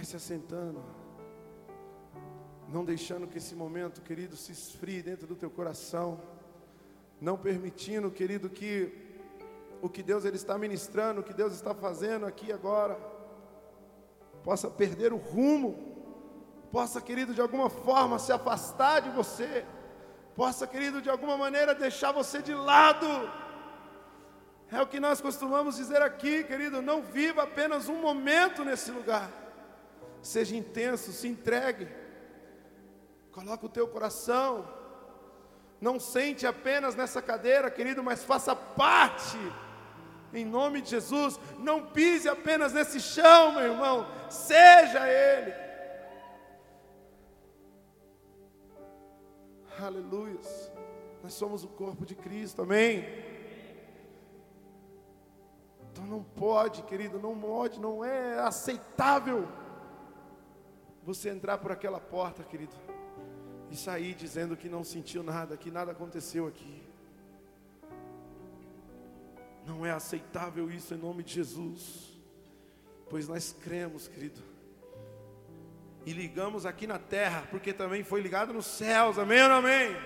Vai se assentando. Não deixando que esse momento, querido, se esfrie dentro do teu coração. Não permitindo, querido, que o que Deus ele está ministrando, o que Deus está fazendo aqui agora, possa perder o rumo, possa, querido, de alguma forma se afastar de você, possa, querido, de alguma maneira deixar você de lado. É o que nós costumamos dizer aqui, querido, não viva apenas um momento nesse lugar. Seja intenso, se entregue. Coloque o teu coração. Não sente apenas nessa cadeira, querido, mas faça parte. Em nome de Jesus, não pise apenas nesse chão, meu irmão. Seja ele. Aleluia. Nós somos o corpo de Cristo, amém? Então não pode, querido, não pode, não é aceitável você entrar por aquela porta, querido, e sair dizendo que não sentiu nada, que nada aconteceu aqui. Não é aceitável isso em nome de Jesus, pois nós cremos, querido, e ligamos aqui na terra, porque também foi ligado nos céus, amém ou amém?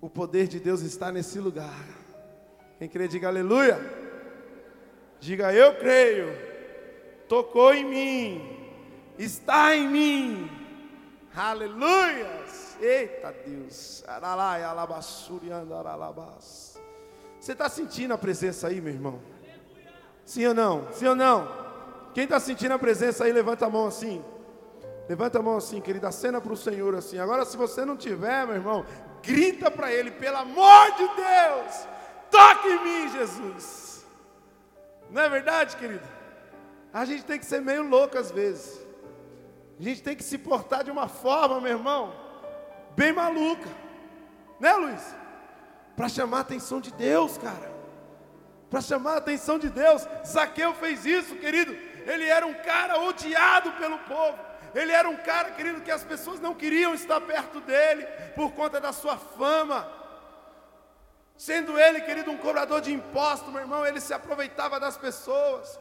O poder de Deus está nesse lugar. Quem crê, diga aleluia. Diga eu creio. Tocou em mim. Está em mim. Aleluias. Eita Deus. Você está sentindo a presença aí, meu irmão? Sim ou não? Sim ou não? Quem está sentindo a presença aí, levanta a mão assim. Levanta a mão assim, querida, cena para o Senhor assim. Agora, se você não tiver, meu irmão, grita para Ele, pelo amor de Deus, toque em mim, Jesus. Não é verdade, querido? A gente tem que ser meio louco às vezes. A gente tem que se portar de uma forma, meu irmão, bem maluca. Né, Luiz? Para chamar a atenção de Deus, cara. Para chamar a atenção de Deus. Zaqueu fez isso, querido. Ele era um cara odiado pelo povo. Ele era um cara, querido, que as pessoas não queriam estar perto dele por conta da sua fama. Sendo ele, querido, um cobrador de impostos, meu irmão, ele se aproveitava das pessoas.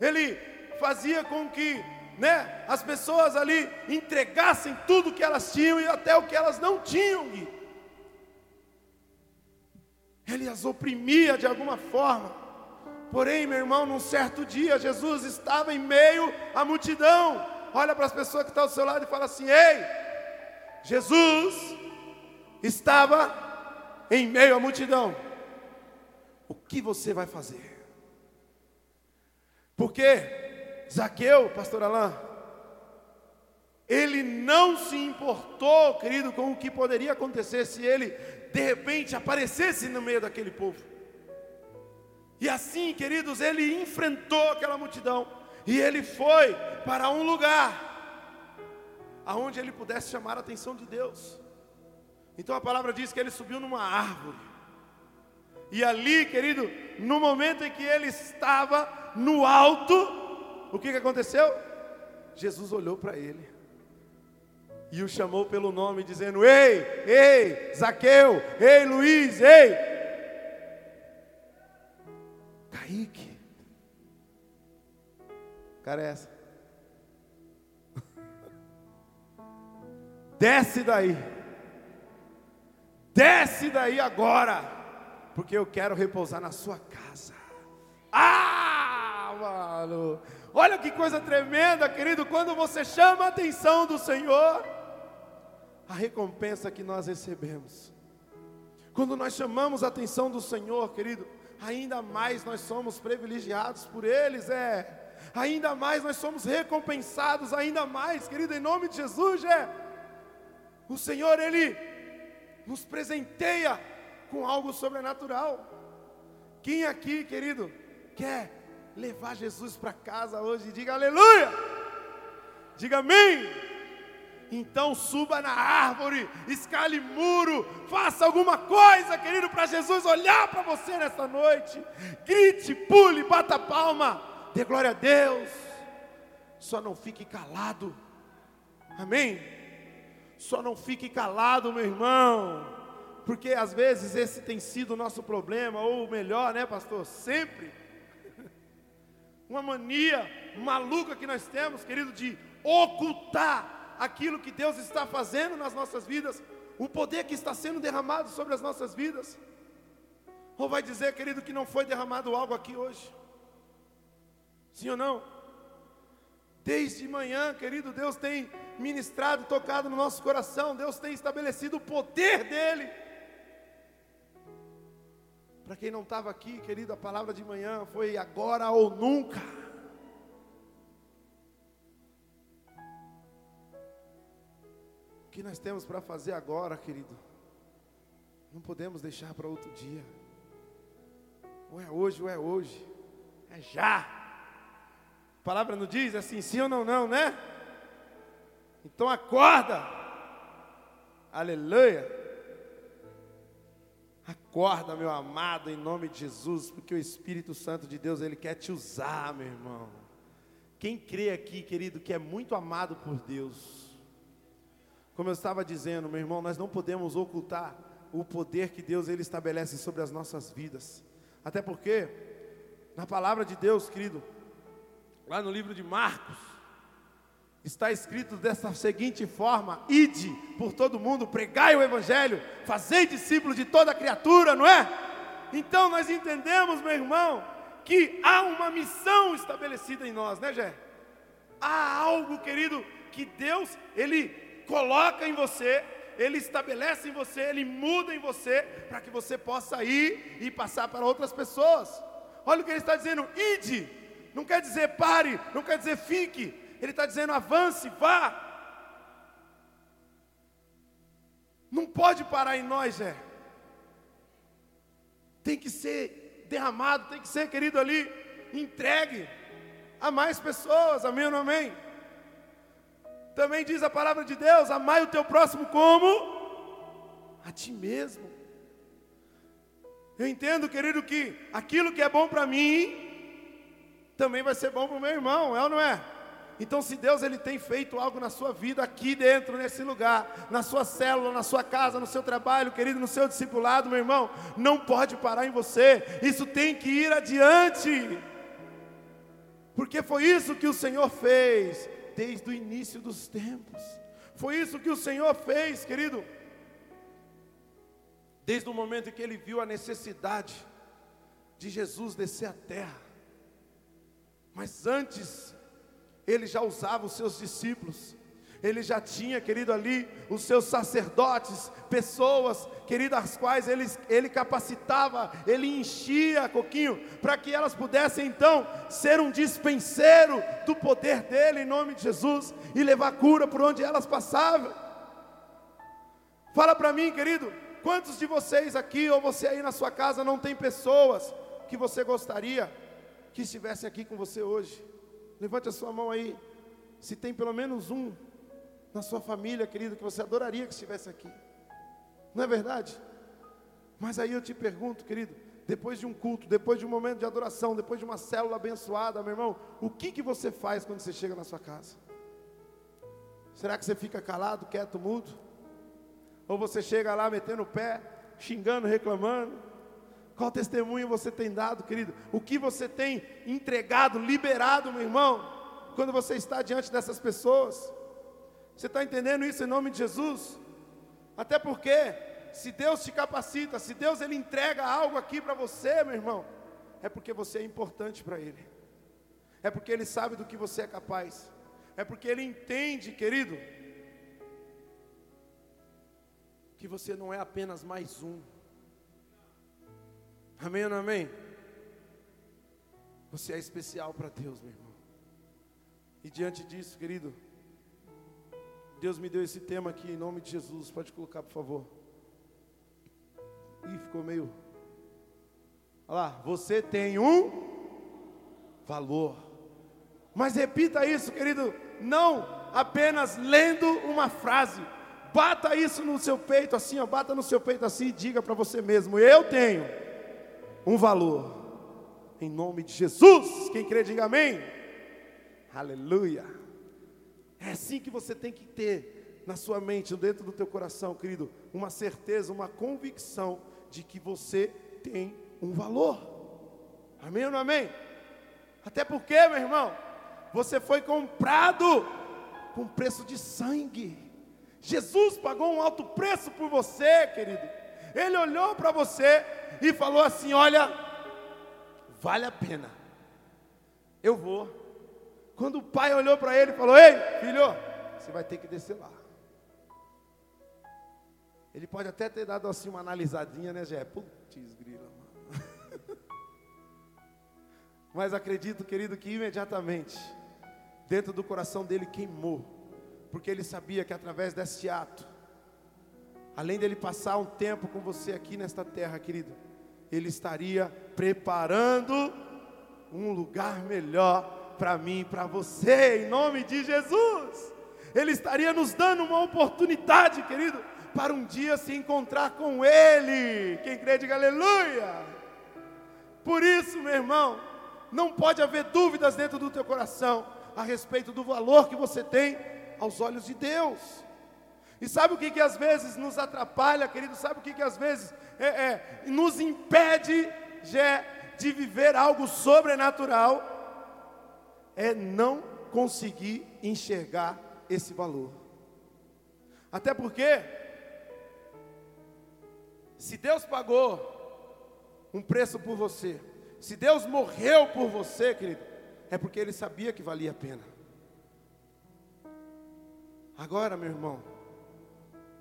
Ele fazia com que, né, as pessoas ali entregassem tudo que elas tinham e até o que elas não tinham. Ele as oprimia de alguma forma. Porém, meu irmão, num certo dia, Jesus estava em meio à multidão. Olha para as pessoas que estão ao seu lado e fala assim: Ei, Jesus estava em meio à multidão. O que você vai fazer? Porque Zaqueu, pastor Alain, ele não se importou, querido, com o que poderia acontecer se ele de repente aparecesse no meio daquele povo. E assim, queridos, ele enfrentou aquela multidão e ele foi para um lugar aonde ele pudesse chamar a atenção de Deus. Então a palavra diz que ele subiu numa árvore. E ali, querido, no momento em que ele estava no alto, o que, que aconteceu? Jesus olhou para ele e o chamou pelo nome, dizendo: Ei, ei, Zaqueu, ei, Luiz, ei, Kaique. Cara, é essa. Desce daí. Desce daí agora. Porque eu quero repousar na sua casa. Ah, mano. Olha que coisa tremenda, querido. Quando você chama a atenção do Senhor, a recompensa que nós recebemos. Quando nós chamamos a atenção do Senhor, querido, ainda mais nós somos privilegiados por eles, é. Ainda mais nós somos recompensados, ainda mais, querido, em nome de Jesus, é. O Senhor, Ele nos presenteia com algo sobrenatural. Quem aqui, querido, quer levar Jesus para casa hoje? Diga aleluia! Diga amém! Então suba na árvore, escale muro, faça alguma coisa, querido, para Jesus olhar para você nesta noite. Grite, pule, bata palma, dê glória a Deus. Só não fique calado. Amém? Só não fique calado, meu irmão. Porque às vezes esse tem sido o nosso problema, ou melhor, né, pastor? Sempre. Uma mania maluca que nós temos, querido, de ocultar aquilo que Deus está fazendo nas nossas vidas, o poder que está sendo derramado sobre as nossas vidas. Ou vai dizer, querido, que não foi derramado algo aqui hoje? Sim ou não? Desde manhã, querido, Deus tem ministrado, tocado no nosso coração, Deus tem estabelecido o poder dEle. Para quem não estava aqui, querido, a palavra de manhã foi agora ou nunca. O que nós temos para fazer agora, querido? Não podemos deixar para outro dia. Ou é hoje, ou é hoje. É já. A palavra não diz assim, sim ou não, não, né? Então acorda. Aleluia. Acorda, meu amado, em nome de Jesus, porque o Espírito Santo de Deus, ele quer te usar, meu irmão. Quem crê aqui, querido, que é muito amado por Deus. Como eu estava dizendo, meu irmão, nós não podemos ocultar o poder que Deus ele estabelece sobre as nossas vidas. Até porque, na palavra de Deus, querido, lá no livro de Marcos, está escrito dessa seguinte forma: ide por todo mundo, pregai o evangelho, fazei discípulos de toda criatura, não é? Então nós entendemos, meu irmão, que há uma missão estabelecida em nós, né, Jé? Há algo, querido, que Deus ele coloca em você ele estabelece em você, Ele muda em você, para que você possa ir e passar para outras pessoas. Olha o que Ele está dizendo: ide, não quer dizer pare, não quer dizer fique, Ele está dizendo avance, vá. Não pode parar em nós, é. Tem que ser derramado, tem que ser, querido, ali, entregue a mais pessoas, amém ou não amém? Também diz a palavra de Deus: amai o teu próximo como a ti mesmo. Eu entendo, querido, que aquilo que é bom para mim também vai ser bom para o meu irmão, é ou não é? Então, se Deus ele tem feito algo na sua vida aqui dentro, nesse lugar, na sua célula, na sua casa, no seu trabalho, querido, no seu discipulado, meu irmão, não pode parar em você. Isso tem que ir adiante. Porque foi isso que o Senhor fez desde o início dos tempos. Foi isso que o Senhor fez, querido. Desde o momento em que ele viu a necessidade de Jesus descer à terra. Mas antes, ele já usava os seus discípulos ele já tinha, querido, ali os seus sacerdotes, pessoas, querido, as quais ele, ele capacitava, ele enchia, Coquinho, para que elas pudessem então ser um dispenseiro do poder dele, em nome de Jesus, e levar cura por onde elas passavam. Fala para mim, querido, quantos de vocês aqui, ou você aí na sua casa, não tem pessoas que você gostaria que estivessem aqui com você hoje? Levante a sua mão aí, se tem pelo menos um na sua família, querido, que você adoraria que estivesse aqui. Não é verdade? Mas aí eu te pergunto, querido, depois de um culto, depois de um momento de adoração, depois de uma célula abençoada, meu irmão, o que, que você faz quando você chega na sua casa? Será que você fica calado, quieto, mudo? Ou você chega lá metendo o pé, xingando, reclamando? Qual testemunho você tem dado, querido? O que você tem entregado, liberado, meu irmão, quando você está diante dessas pessoas? Você está entendendo isso em nome de Jesus? Até porque, se Deus te capacita, se Deus ele entrega algo aqui para você, meu irmão, é porque você é importante para Ele, é porque Ele sabe do que você é capaz, é porque Ele entende, querido, que você não é apenas mais um. Amém ou não amém? Você é especial para Deus, meu irmão. E diante disso, querido, Deus me deu esse tema aqui em nome de Jesus. Pode colocar, por favor. Ih, ficou meio. Olha lá, você tem um valor. Mas repita isso, querido, não apenas lendo uma frase. Bata isso no seu peito assim, ó, bata no seu peito assim e diga para você mesmo: eu tenho um valor. Em nome de Jesus. Quem crê, diga amém. Aleluia. É assim que você tem que ter na sua mente, dentro do teu coração, querido, uma certeza, uma convicção de que você tem um valor. Amém ou não amém? Até porque, meu irmão, você foi comprado com preço de sangue. Jesus pagou um alto preço por você, querido. Ele olhou para você e falou assim: Olha, vale a pena, eu vou. Quando o pai olhou para ele e falou: Ei, filho, você vai ter que descer lá. Ele pode até ter dado assim uma analisadinha, né, Jé? Putz, grila, mano. Mas acredito, querido, que imediatamente, dentro do coração dele queimou, porque ele sabia que através desse ato, além dele passar um tempo com você aqui nesta terra, querido, ele estaria preparando um lugar melhor para mim e para você, em nome de Jesus. Ele estaria nos dando uma oportunidade, querido, para um dia se encontrar com Ele. Quem crê, diga aleluia. Por isso, meu irmão, não pode haver dúvidas dentro do teu coração a respeito do valor que você tem aos olhos de Deus. E sabe o que, que às vezes nos atrapalha, querido? Sabe o que, que às vezes é, é, nos impede de, de viver algo sobrenatural? É não conseguir enxergar esse valor. Até porque, se Deus pagou um preço por você, se Deus morreu por você, querido, é porque Ele sabia que valia a pena. Agora, meu irmão,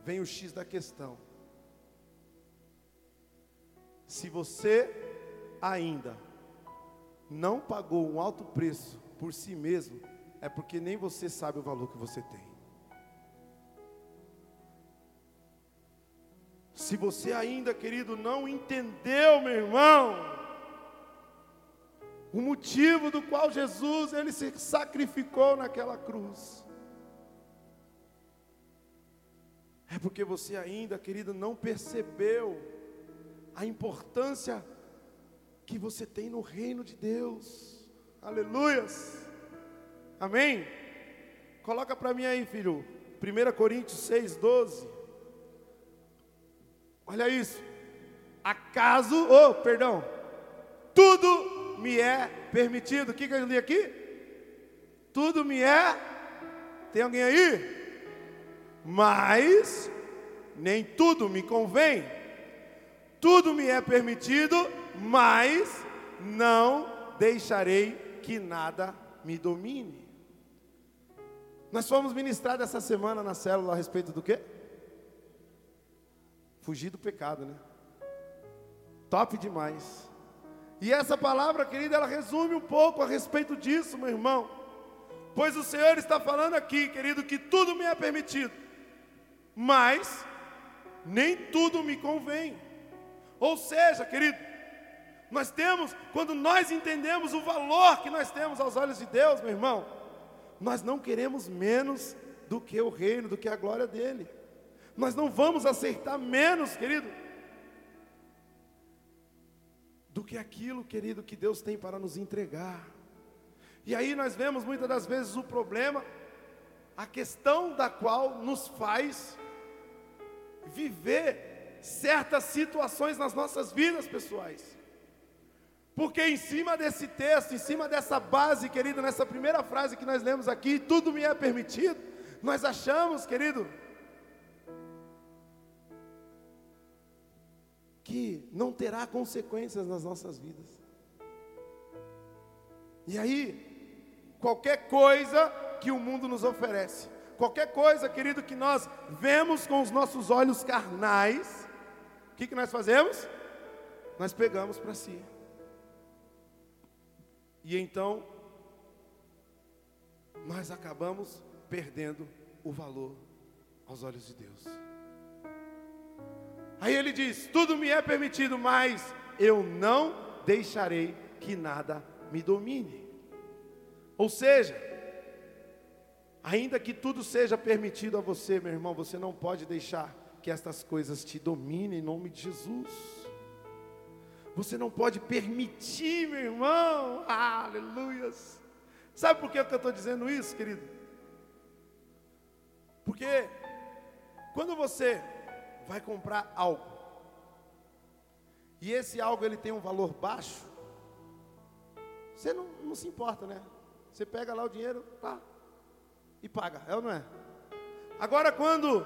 vem o X da questão. Se você ainda não pagou um alto preço por si mesmo, é porque nem você sabe o valor que você tem. Se você ainda, querido, não entendeu, meu irmão, o motivo do qual Jesus ele se sacrificou naquela cruz, é porque você ainda, querido, não percebeu a importância que você tem no reino de Deus. Aleluias. Amém? Coloca para mim aí, filho. 1 Coríntios 6, 12. Olha isso. Acaso, oh, perdão, tudo me é permitido. O que, que eu li aqui? Tudo me é. Tem alguém aí? Mas nem tudo me convém. Tudo me é permitido, mas não deixarei que nada me domine. Nós fomos ministrar essa semana na célula a respeito do quê? Fugir do pecado, né? Top demais. E essa palavra, querida, ela resume um pouco a respeito disso, meu irmão. Pois o Senhor está falando aqui, querido, que tudo me é permitido, mas nem tudo me convém. Ou seja, querido, nós temos, quando nós entendemos o valor que nós temos aos olhos de Deus, meu irmão, nós não queremos menos do que o reino, do que a glória dele. Nós não vamos aceitar menos, querido, do que aquilo, querido, que Deus tem para nos entregar. E aí nós vemos muitas das vezes o problema, a questão da qual nos faz viver certas situações nas nossas vidas pessoais. Porque em cima desse texto, em cima dessa base, querido, nessa primeira frase que nós lemos aqui, tudo me é permitido, nós achamos, querido, que não terá consequências nas nossas vidas. E aí, qualquer coisa que o mundo nos oferece, qualquer coisa, querido, que nós vemos com os nossos olhos carnais, o que, que nós fazemos? Nós pegamos para si. E então, nós acabamos perdendo o valor aos olhos de Deus. Aí ele diz: Tudo me é permitido, mas eu não deixarei que nada me domine. Ou seja, ainda que tudo seja permitido a você, meu irmão, você não pode deixar que estas coisas te dominem em nome de Jesus. Você não pode permitir, meu irmão. Aleluias. Sabe por que eu estou dizendo isso, querido? Porque quando você vai comprar algo, e esse algo ele tem um valor baixo, você não, não se importa, né? Você pega lá o dinheiro, tá, e paga, é ou não é? Agora, quando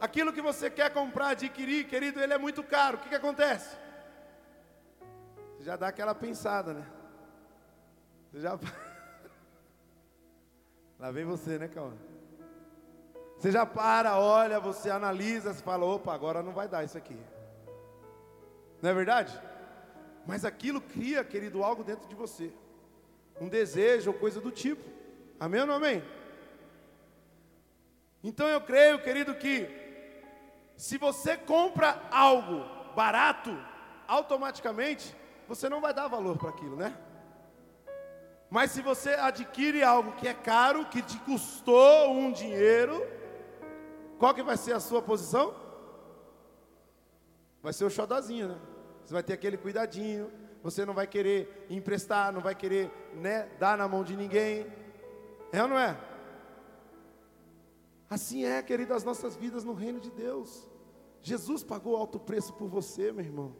aquilo que você quer comprar, adquirir, querido, ele é muito caro, o que, que acontece? Você já dá aquela pensada, né? Você já. Lá vem você, né, Cauã? Você já para, olha, você analisa, você fala, opa, agora não vai dar isso aqui. Não é verdade? Mas aquilo cria, querido, algo dentro de você. Um desejo ou coisa do tipo. Amém ou não amém? Então eu creio, querido, que se você compra algo barato, automaticamente você não vai dar valor para aquilo, né? Mas se você adquire algo que é caro, que te custou um dinheiro, qual que vai ser a sua posição? Vai ser o xodozinho, né? Você vai ter aquele cuidadinho, você não vai querer emprestar, não vai querer né, dar na mão de ninguém. É ou não é? Assim é, querido, as nossas vidas no reino de Deus. Jesus pagou alto preço por você, meu irmão.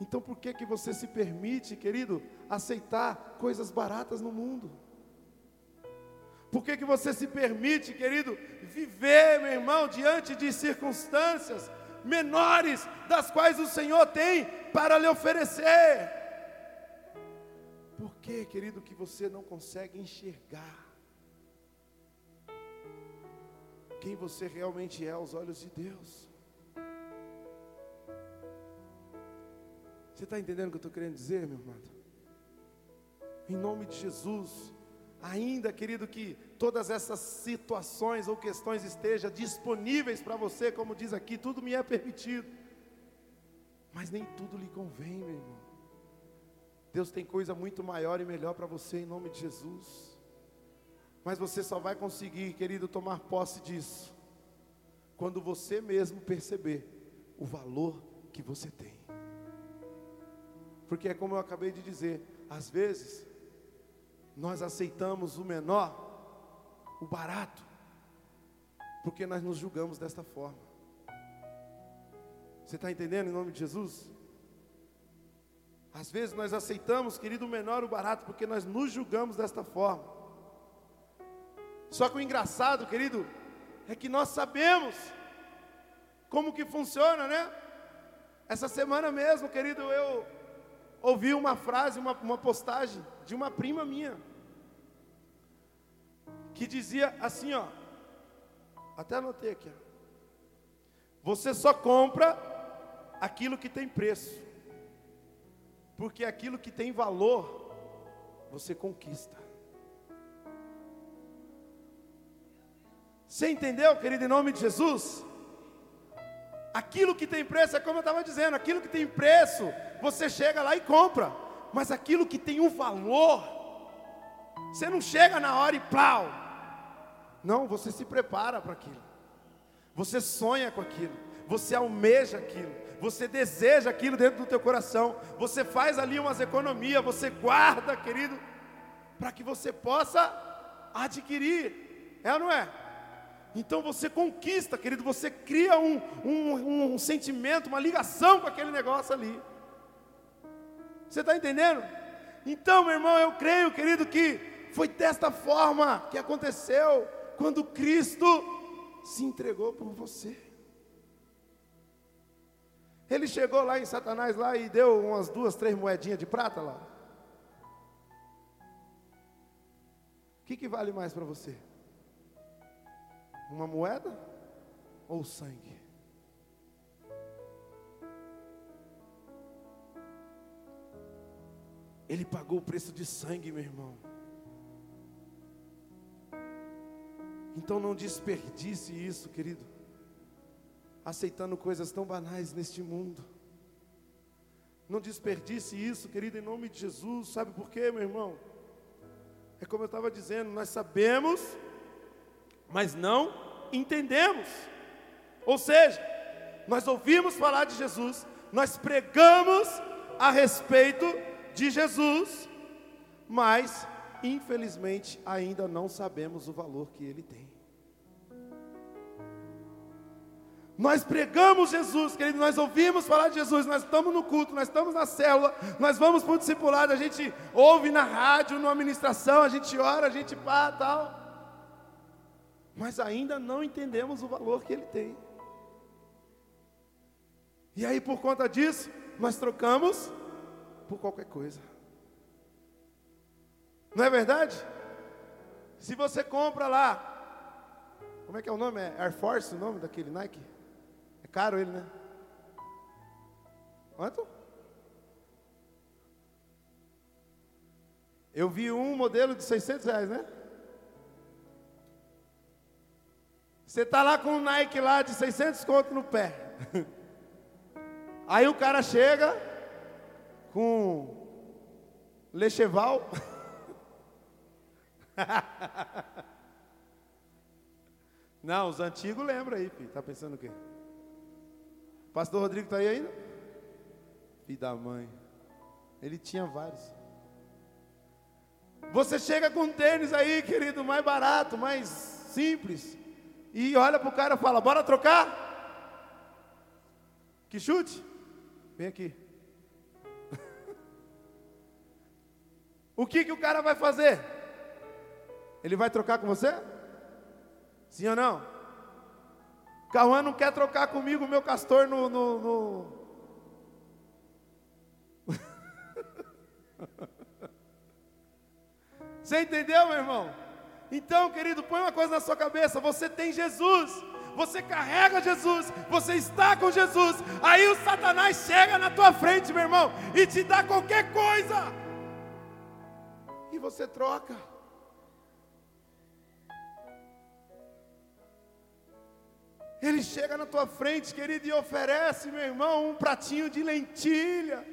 Então por que que você se permite, querido, aceitar coisas baratas no mundo? Por que que você se permite, querido, viver, meu irmão, diante de circunstâncias menores das quais o Senhor tem para lhe oferecer? Por que, querido, que você não consegue enxergar quem você realmente é aos olhos de Deus. Você está entendendo o que eu estou querendo dizer, meu amado? Em nome de Jesus, ainda, querido, que todas essas situações ou questões estejam disponíveis para você, como diz aqui, tudo me é permitido, mas nem tudo lhe convém, meu irmão. Deus tem coisa muito maior e melhor para você, em nome de Jesus. Mas você só vai conseguir, querido, tomar posse disso quando você mesmo perceber o valor que você tem. Porque é como eu acabei de dizer, às vezes nós aceitamos o menor, o barato, porque nós nos julgamos desta forma. Você está entendendo em nome de Jesus? Às vezes nós aceitamos, querido, o menor, o barato, porque nós nos julgamos desta forma. Só que o engraçado, querido, é que nós sabemos como que funciona, né? Essa semana mesmo, querido, eu ouvi uma frase, uma, uma postagem de uma prima minha, que dizia assim, ó, até anotei aqui, ó, você só compra aquilo que tem preço, porque aquilo que tem valor, você conquista. Você entendeu, querido, em nome de Jesus? Aquilo que tem preço, é como eu estava dizendo, aquilo que tem preço, você chega lá e compra. Mas aquilo que tem um valor, você não chega na hora e plau. Não, você se prepara para aquilo. Você sonha com aquilo. Você almeja aquilo. Você deseja aquilo dentro do teu coração. Você faz ali umas economias, você guarda, querido, para que você possa adquirir. É ou não é? Então você conquista, querido, você cria um, um, um sentimento, uma ligação com aquele negócio ali. Você está entendendo? Então, meu irmão, eu creio, querido, que foi desta forma que aconteceu quando Cristo se entregou por você. Ele chegou lá em Satanás lá e deu umas duas, três moedinhas de prata lá. O que, que vale mais para você? Uma moeda ou sangue? Ele pagou o preço de sangue, meu irmão. Então não desperdice isso, querido, aceitando coisas tão banais neste mundo. Não desperdice isso, querido, em nome de Jesus. Sabe por quê, meu irmão? É como eu estava dizendo, nós sabemos mas não entendemos. Ou seja, nós ouvimos falar de Jesus, nós pregamos a respeito de Jesus, mas infelizmente ainda não sabemos o valor que ele tem. Nós pregamos Jesus, querido, nós ouvimos falar de Jesus, nós estamos no culto, nós estamos na célula, nós vamos para o discipulado, a gente ouve na rádio, na administração, a gente ora, a gente pá, tal. Mas ainda não entendemos o valor que ele tem. E aí, por conta disso, nós trocamos por qualquer coisa. Não é verdade? Se você compra lá, como é que é o nome? É Air Force o nome daquele Nike? É caro ele, né? Quanto? Eu vi um modelo de 600 reais, né? Você tá lá com um Nike lá de 600 conto no pé. Aí o cara chega com Lecheval. Não, os antigos lembram aí, filho. Tá pensando o quê? Pastor Rodrigo está aí ainda? Filho da mãe. Ele tinha vários. Você chega com um tênis aí, querido, mais barato, mais simples. E olha para o cara e fala: Bora trocar? Que chute? Vem aqui. o que, que o cara vai fazer? Ele vai trocar com você? Sim ou não? Cauã não quer trocar comigo o meu castor no. no, no... Você entendeu, meu irmão? Então, querido, põe uma coisa na sua cabeça: você tem Jesus, você carrega Jesus, você está com Jesus. Aí o Satanás chega na tua frente, meu irmão, e te dá qualquer coisa, e você troca. Ele chega na tua frente, querido, e oferece, meu irmão, um pratinho de lentilha.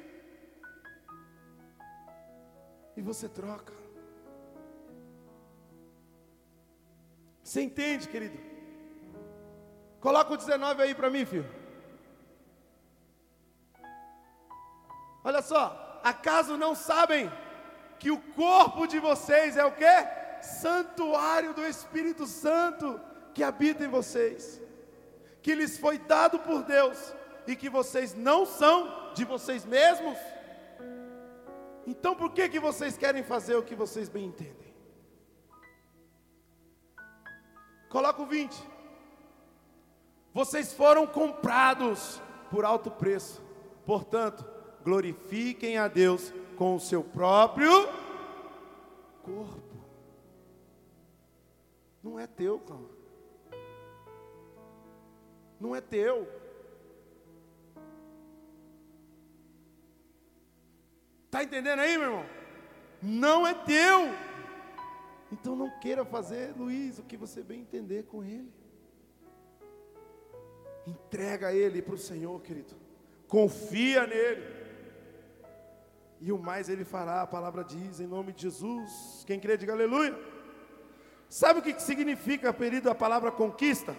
E você troca. Você entende, querido? Coloca o 19 aí para mim, filho. Olha só, acaso não sabem que o corpo de vocês é o quê? Santuário do Espírito Santo que habita em vocês que lhes foi dado por Deus e que vocês não são de vocês mesmos? Então por que que vocês querem fazer o que vocês bem entendem? Coloca o 20. Vocês foram comprados por alto preço. Portanto, glorifiquem a Deus com o seu próprio corpo. Não é teu, não é teu. Está entendendo aí, meu irmão? Não é teu. Então não queira fazer, Luiz, o que você bem entender com ele. Entrega ele para o Senhor, querido. Confia nele. E o mais ele fará, a palavra diz, em nome de Jesus. Quem crê, diga aleluia. Sabe o que significa, querido, a palavra conquista?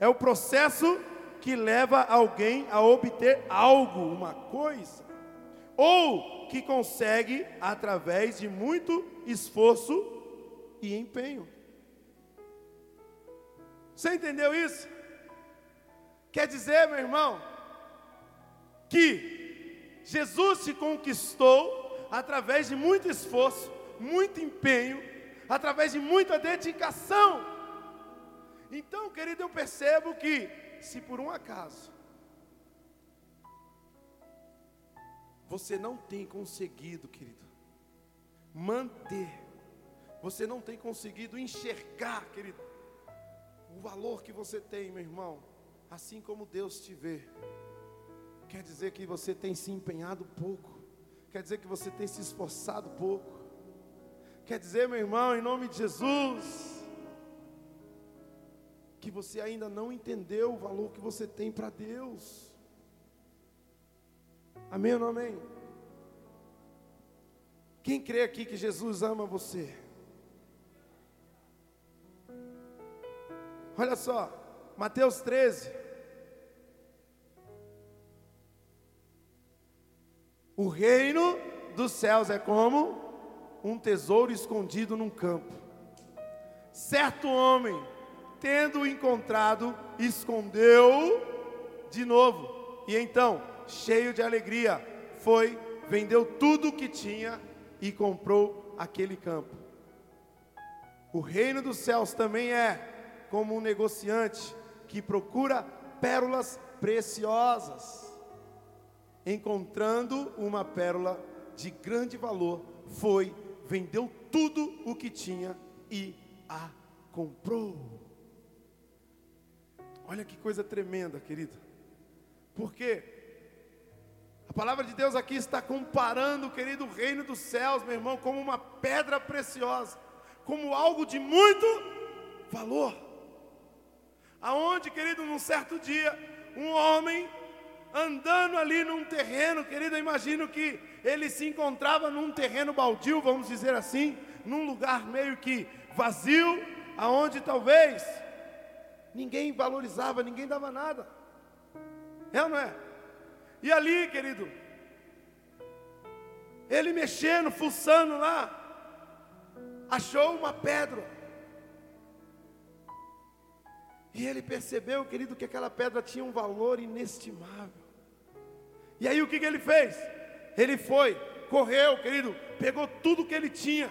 É o processo que leva alguém a obter algo, uma coisa, ou que consegue através de muito esforço e empenho. Você entendeu isso? Quer dizer, meu irmão, que Jesus te conquistou através de muito esforço, muito empenho, através de muita dedicação. Então, querido, eu percebo que, se por um acaso, você não tem conseguido, querido, manter, você não tem conseguido enxergar, querido, o valor que você tem, meu irmão, assim como Deus te vê, quer dizer que você tem se empenhado pouco, quer dizer que você tem se esforçado pouco, quer dizer, meu irmão, em nome de Jesus, que você ainda não entendeu o valor que você tem para Deus. Amém ou não amém? Quem crê aqui que Jesus ama você? Olha só, Mateus 13. O reino dos céus é como um tesouro escondido num campo. Certo homem tendo encontrado, escondeu de novo. E então, cheio de alegria, foi, vendeu tudo o que tinha e comprou aquele campo. O reino dos céus também é como um negociante que procura pérolas preciosas. Encontrando uma pérola de grande valor, foi, vendeu tudo o que tinha e a comprou. Olha que coisa tremenda, querido. Porque a palavra de Deus aqui está comparando, querido, o reino dos céus, meu irmão, como uma pedra preciosa, como algo de muito valor. Aonde, querido, num certo dia, um homem andando ali num terreno, querido, eu imagino que ele se encontrava num terreno baldio, vamos dizer assim, num lugar meio que vazio, aonde talvez ninguém valorizava, ninguém dava nada. É ou não é? E ali, querido, ele mexendo, fuçando lá, achou uma pedra. E ele percebeu, querido, que aquela pedra tinha um valor inestimável. E aí o que, que ele fez? Ele foi, correu, querido, pegou tudo que ele tinha,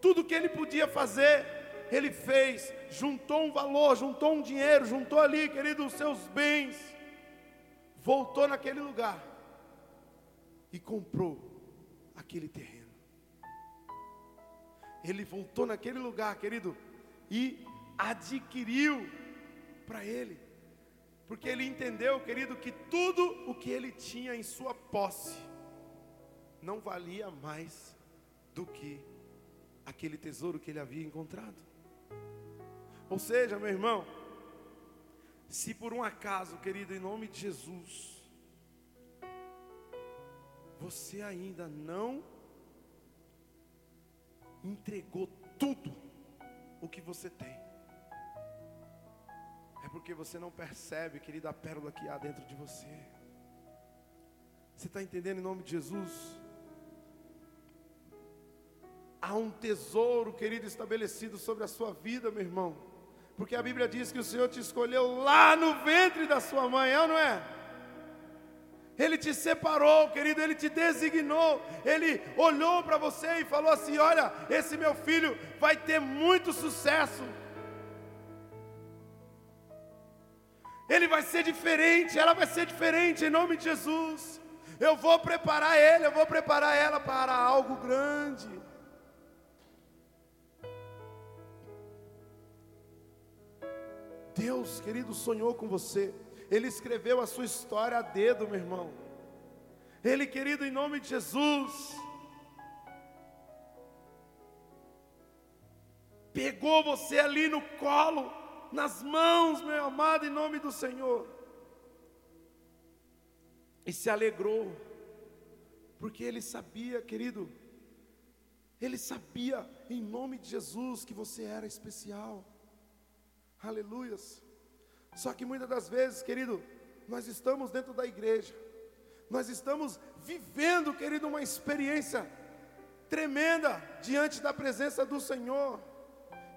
tudo que ele podia fazer, ele fez, juntou um valor, juntou um dinheiro, juntou ali, querido, os seus bens, voltou naquele lugar e comprou aquele terreno. Ele voltou naquele lugar, querido, e adquiriu para ele, porque ele entendeu, querido, que tudo o que ele tinha em sua posse não valia mais do que aquele tesouro que ele havia encontrado. Ou seja, meu irmão, se por um acaso, querido, em nome de Jesus, você ainda não entregou tudo o que você tem, é porque você não percebe, querida, a pérola que há dentro de você. Você está entendendo em nome de Jesus? Há um tesouro, querido, estabelecido sobre a sua vida, meu irmão. Porque a Bíblia diz que o Senhor te escolheu lá no ventre da sua mãe, é ou não é? Ele te separou, querido, ele te designou, ele olhou para você e falou assim: Olha, esse meu filho vai ter muito sucesso. Ele vai ser diferente, ela vai ser diferente em nome de Jesus. Eu vou preparar ele, eu vou preparar ela para algo grande. Deus, querido, sonhou com você. Ele escreveu a sua história a dedo, meu irmão. Ele, querido, em nome de Jesus, pegou você ali no colo, nas mãos, meu amado, em nome do Senhor, e se alegrou, porque ele sabia, querido, ele sabia, em nome de Jesus, que você era especial. Aleluias. Só que muitas das vezes, querido, nós estamos dentro da igreja, nós estamos vivendo, querido, uma experiência tremenda diante da presença do Senhor,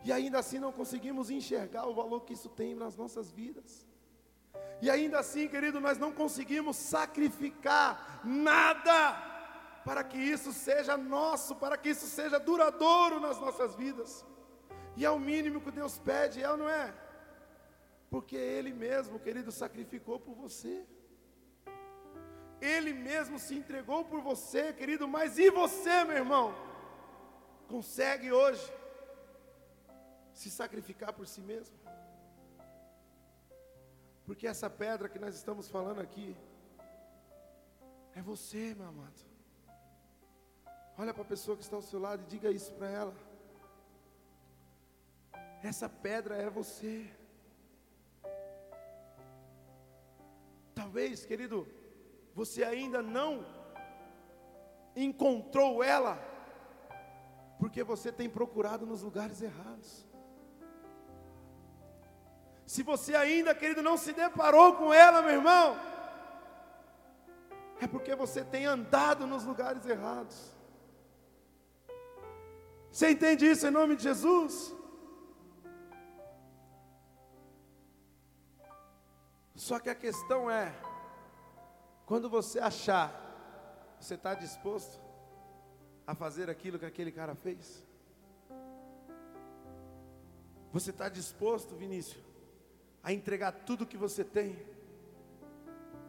e ainda assim não conseguimos enxergar o valor que isso tem nas nossas vidas. E ainda assim, querido, nós não conseguimos sacrificar nada para que isso seja nosso, para que isso seja duradouro nas nossas vidas. E é o mínimo que Deus pede, é ou não é? Porque Ele mesmo, querido, sacrificou por você. Ele mesmo se entregou por você, querido, mas e você, meu irmão? Consegue hoje se sacrificar por si mesmo? Porque essa pedra que nós estamos falando aqui é você, meu amado. Olha para a pessoa que está ao seu lado e diga isso para ela. Essa pedra é você. Talvez, querido, você ainda não encontrou ela, porque você tem procurado nos lugares errados. Se você ainda, querido, não se deparou com ela, meu irmão, é porque você tem andado nos lugares errados. Você entende isso em nome de Jesus? Só que a questão é, quando você achar, você está disposto a fazer aquilo que aquele cara fez? Você está disposto, Vinícius, a entregar tudo que você tem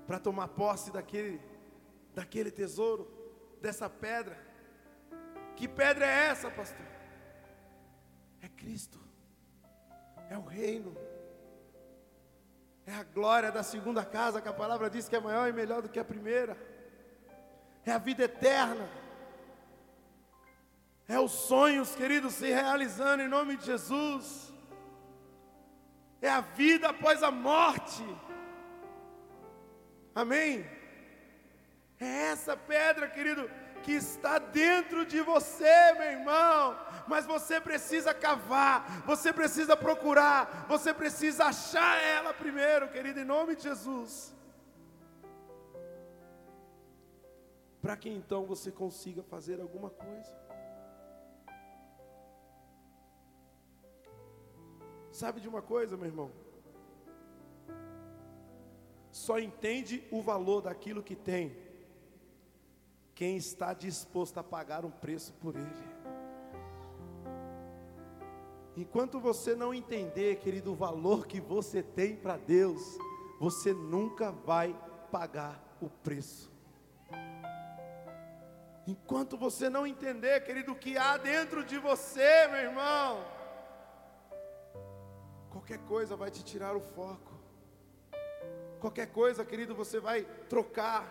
para tomar posse daquele, daquele tesouro, dessa pedra? Que pedra é essa, pastor? É Cristo, é o reino, é a glória da segunda casa, que a palavra diz que é maior e melhor do que a primeira, é a vida eterna, é os sonhos, queridos, se realizando em nome de Jesus é a vida após a morte. Amém? É essa pedra, querido, que está dentro de você, meu irmão. Mas você precisa cavar, você precisa procurar, você precisa achar ela primeiro, querido, em nome de Jesus. Para que então você consiga fazer alguma coisa. Sabe de uma coisa, meu irmão? Só entende o valor daquilo que tem quem está disposto a pagar um preço por ele. Enquanto você não entender, querido, o valor que você tem para Deus, você nunca vai pagar o preço. Enquanto você não entender, querido, o que há dentro de você, meu irmão, Qualquer coisa vai te tirar o foco. Qualquer coisa, querido, você vai trocar.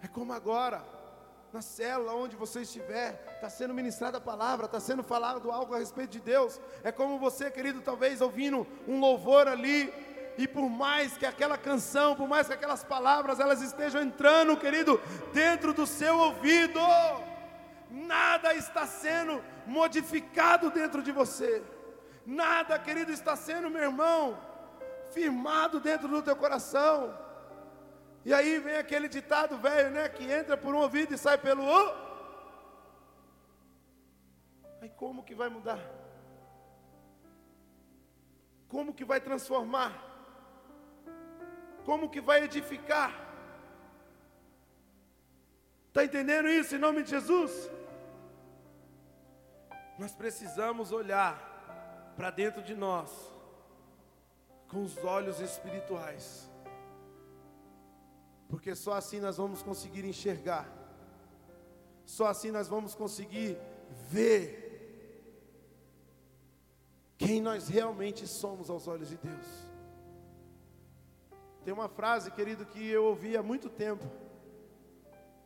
É como agora, na célula onde você estiver, está sendo ministrada a palavra, está sendo falado algo a respeito de Deus. É como você, querido, talvez ouvindo um louvor ali, e por mais que aquela canção, por mais que aquelas palavras elas estejam entrando, querido, dentro do seu ouvido, nada está sendo modificado dentro de você, nada, querido, está sendo, meu irmão, firmado dentro do teu coração. E aí vem aquele ditado velho, né, que entra por um ouvido e sai pelo outro. Aí como que vai mudar? Como que vai transformar? Como que vai edificar? Está entendendo isso em nome de Jesus? Nós precisamos olhar para dentro de nós com os olhos espirituais, porque só assim nós vamos conseguir enxergar, só assim nós vamos conseguir ver quem nós realmente somos aos olhos de Deus. Tem uma frase, querido, que eu ouvi há muito tempo,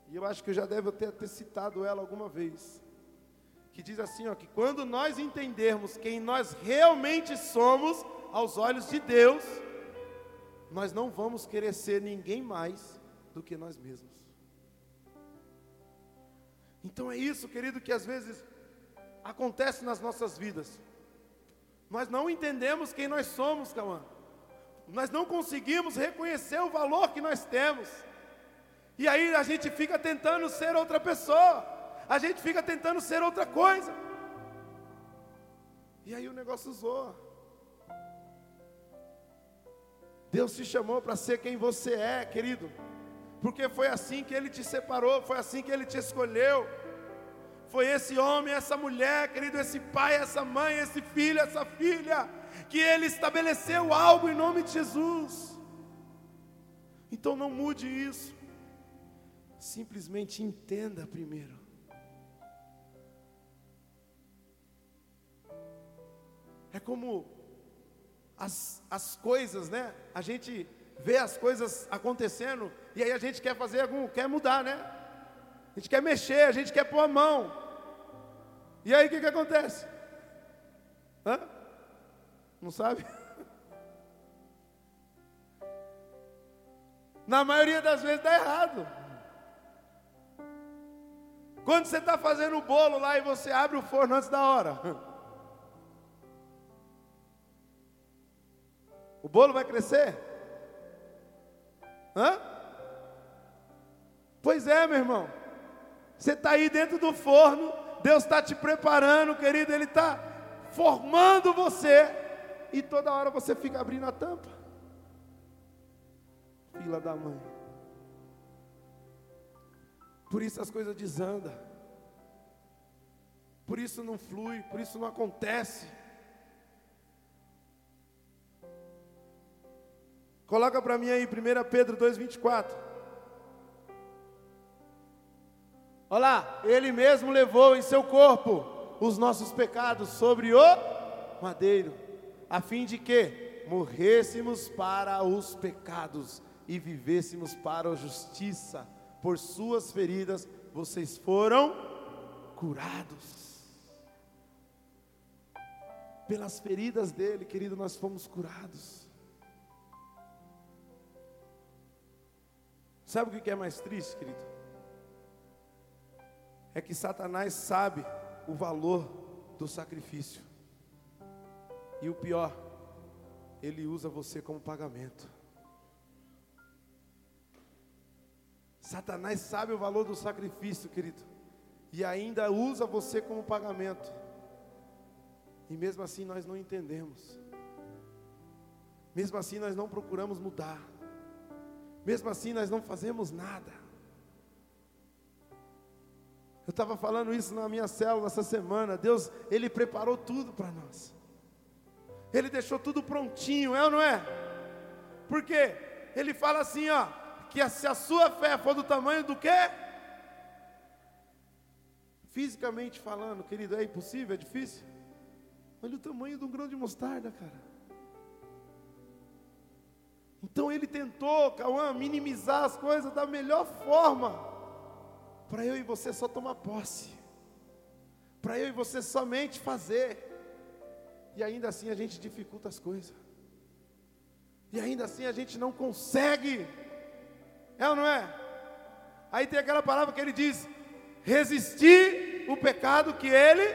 e eu acho que eu já devo ter, ter citado ela alguma vez. Que diz assim, ó, que quando nós entendermos quem nós realmente somos aos olhos de Deus, nós não vamos querer ser ninguém mais do que nós mesmos. Então é isso, querido, que às vezes acontece nas nossas vidas. Nós não entendemos quem nós somos, Cauã. Nós não conseguimos reconhecer o valor que nós temos. E aí a gente fica tentando ser outra pessoa a gente fica tentando ser outra coisa. E aí o negócio zoa. Deus te chamou para ser quem você é, querido. Porque foi assim que Ele te separou, foi assim que Ele te escolheu. Foi esse homem, essa mulher, querido, esse pai, essa mãe, esse filho, essa filha, que Ele estabeleceu algo em nome de Jesus. Então não mude isso. Simplesmente entenda primeiro. É como as, as coisas, né? A gente vê as coisas acontecendo e aí a gente quer fazer algum, quer mudar, né? A gente quer mexer, a gente quer pôr a mão. E aí o que, que acontece? Hã? Não sabe? Na maioria das vezes dá errado. Quando você está fazendo o bolo lá e você abre o forno antes da hora. O bolo vai crescer? Hã? Pois é, meu irmão. Você está aí dentro do forno, Deus está te preparando, querido, Ele está formando você, e toda hora você fica abrindo a tampa. Fila da mãe. Por isso as coisas desandam. Por isso não flui, por isso não acontece. Coloca para mim aí 1 Pedro 2,24. Olha lá, ele mesmo levou em seu corpo os nossos pecados sobre o madeiro, a fim de que morrêssemos para os pecados e vivêssemos para a justiça. Por suas feridas vocês foram curados. Pelas feridas dele, querido, nós fomos curados. Sabe o que é mais triste, querido? É que Satanás sabe o valor do sacrifício. E o pior, ele usa você como pagamento. Satanás sabe o valor do sacrifício, querido, e ainda usa você como pagamento. E mesmo assim nós não entendemos. Mesmo assim nós não procuramos mudar. Mesmo assim, nós não fazemos nada. Eu estava falando isso na minha célula essa semana. Deus, Ele preparou tudo para nós. Ele deixou tudo prontinho, é ou não é? Porque Ele fala assim, ó, que se a sua fé for do tamanho do quê? Fisicamente falando, querido, é impossível, é difícil? Olha o tamanho de um grão de mostarda, cara. Então ele tentou, Cauã, minimizar as coisas da melhor forma, para eu e você só tomar posse, para eu e você somente fazer, e ainda assim a gente dificulta as coisas, e ainda assim a gente não consegue, é ou não é? Aí tem aquela palavra que ele diz: resistir o pecado que ele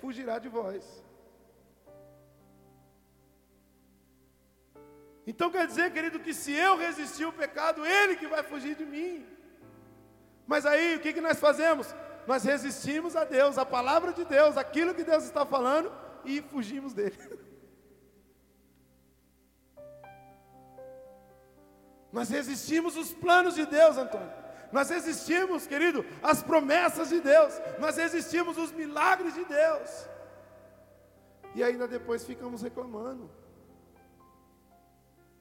fugirá de vós. Então quer dizer, querido, que se eu resistir o pecado, ele que vai fugir de mim. Mas aí o que, que nós fazemos? Nós resistimos a Deus, a palavra de Deus, aquilo que Deus está falando, e fugimos dele. Nós resistimos os planos de Deus, Antônio. Nós resistimos, querido, as promessas de Deus. Nós resistimos os milagres de Deus. E ainda depois ficamos reclamando.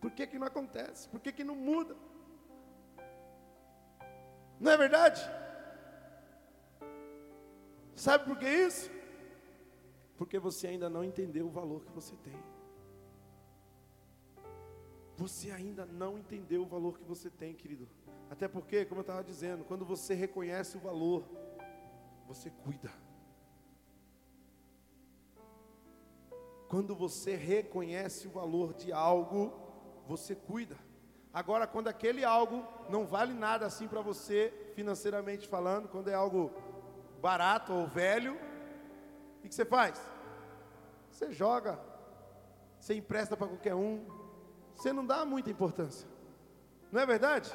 Por que, que não acontece? Por que, que não muda? Não é verdade? Sabe por que isso? Porque você ainda não entendeu o valor que você tem. Você ainda não entendeu o valor que você tem, querido. Até porque, como eu estava dizendo, quando você reconhece o valor, você cuida. Quando você reconhece o valor de algo, você cuida. Agora, quando aquele algo não vale nada assim para você, financeiramente falando, quando é algo barato ou velho, o que você faz? Você joga, você empresta para qualquer um, você não dá muita importância, não é verdade?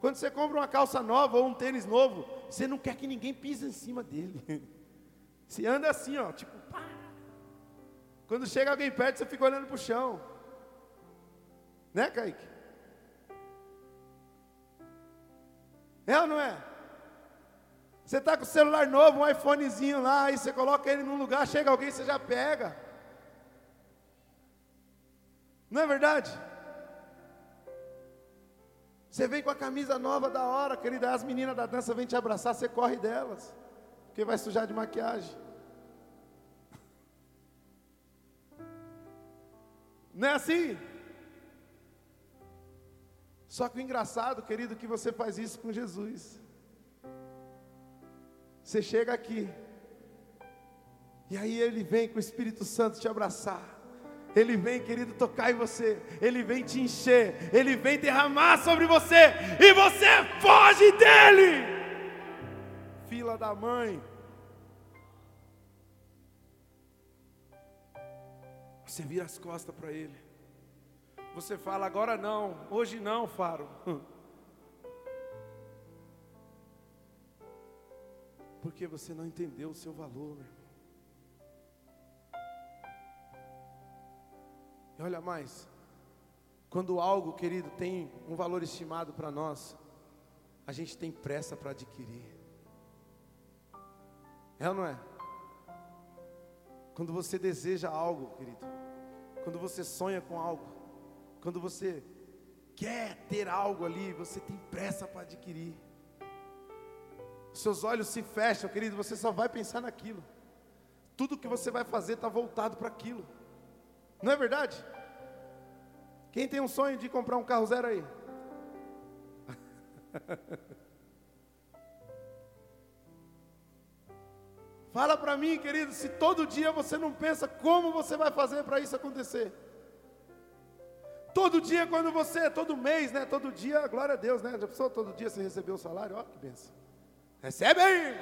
Quando você compra uma calça nova ou um tênis novo, você não quer que ninguém pise em cima dele. Você anda assim, ó, tipo, pá. Quando chega alguém perto, você fica olhando para o chão. Né, Kaique? É ou não é? Você está com o celular novo, um iPhonezinho lá, e você coloca ele num lugar, chega alguém, você já pega. Não é verdade? Você vem com a camisa nova da hora, querida, as meninas da dança vêm te abraçar, você corre delas, porque vai sujar de maquiagem. Não é assim? Só que o engraçado, querido, é que você faz isso com Jesus. Você chega aqui, e aí ele vem com o Espírito Santo te abraçar. Ele vem, querido, tocar em você. Ele vem te encher. Ele vem derramar sobre você. E você foge dele. Fila da mãe. Você vira as costas para ele. Você fala, agora não, hoje não, Faro. Hum. Porque você não entendeu o seu valor. E olha mais, quando algo, querido, tem um valor estimado para nós, a gente tem pressa para adquirir. É ou não é? Quando você deseja algo, querido, quando você sonha com algo, quando você quer ter algo ali, você tem pressa para adquirir. Seus olhos se fecham, querido, você só vai pensar naquilo. Tudo que você vai fazer está voltado para aquilo. Não é verdade? Quem tem um sonho de comprar um carro zero aí? Fala para mim, querido, se todo dia você não pensa como você vai fazer para isso acontecer. Todo dia, quando você, todo mês, né? Todo dia, glória a Deus, né? Já pensou todo dia você recebeu o salário? Ó, que benção. Recebe aí!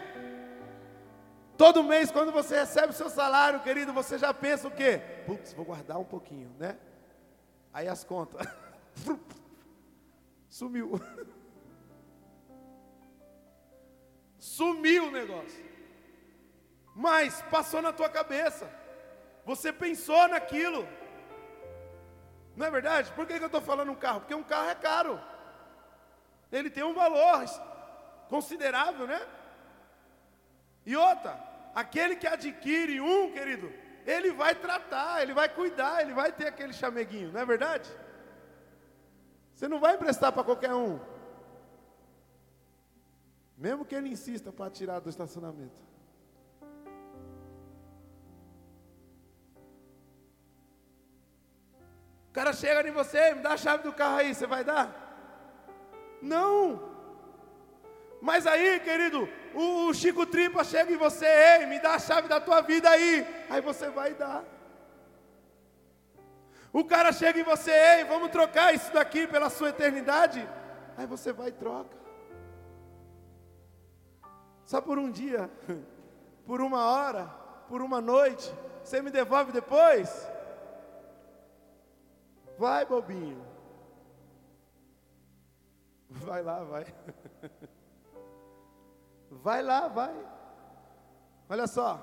Todo mês, quando você recebe o seu salário, querido, você já pensa o quê? Putz, vou guardar um pouquinho, né? Aí as contas. Sumiu. Sumiu o negócio. Mas passou na tua cabeça. Você pensou naquilo. Não é verdade? Por que, eu estou falando um carro? Porque um carro é caro. Ele tem um valor considerável, né? E outra, aquele que adquire um, querido, ele vai tratar, ele vai cuidar, ele vai ter aquele chameguinho, não é verdade? Você não vai emprestar para qualquer um. Mesmo que ele insista para tirar do estacionamento. Cara chega em você, me dá a chave do carro aí, você vai dar? Não. Mas aí, querido, o, o Chico Tripa chega em você, ei, me dá a chave da tua vida aí. Aí você vai dar. O cara chega em você, ei, vamos trocar isso daqui pela sua eternidade. Aí você vai e troca. Só por um dia, por uma hora, por uma noite. Você me devolve depois? Vai, bobinho. Vai lá, vai. Vai lá, vai. Olha só,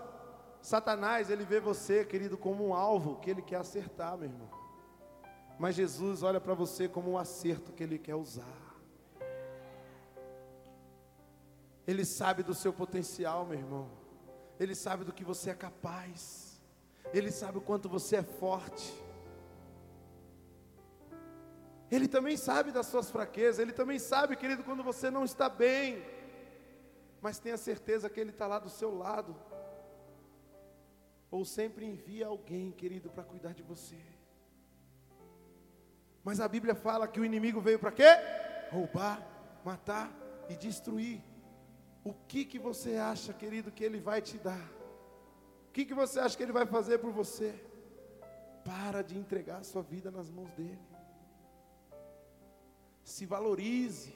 Satanás, ele vê você, querido, como um alvo que ele quer acertar, meu irmão. Mas Jesus olha para você como um acerto que ele quer usar. Ele sabe do seu potencial, meu irmão. Ele sabe do que você é capaz. Ele sabe o quanto você é forte. Ele também sabe das suas fraquezas. Ele também sabe, querido, quando você não está bem mas tenha certeza que Ele está lá do seu lado. Ou sempre envia alguém, querido, para cuidar de você. Mas a Bíblia fala que o inimigo veio para quê? Roubar, matar e destruir. O que que você acha, querido, que ele vai te dar? O que que você acha que ele vai fazer por você? Para de entregar a sua vida nas mãos dele. Se valorize.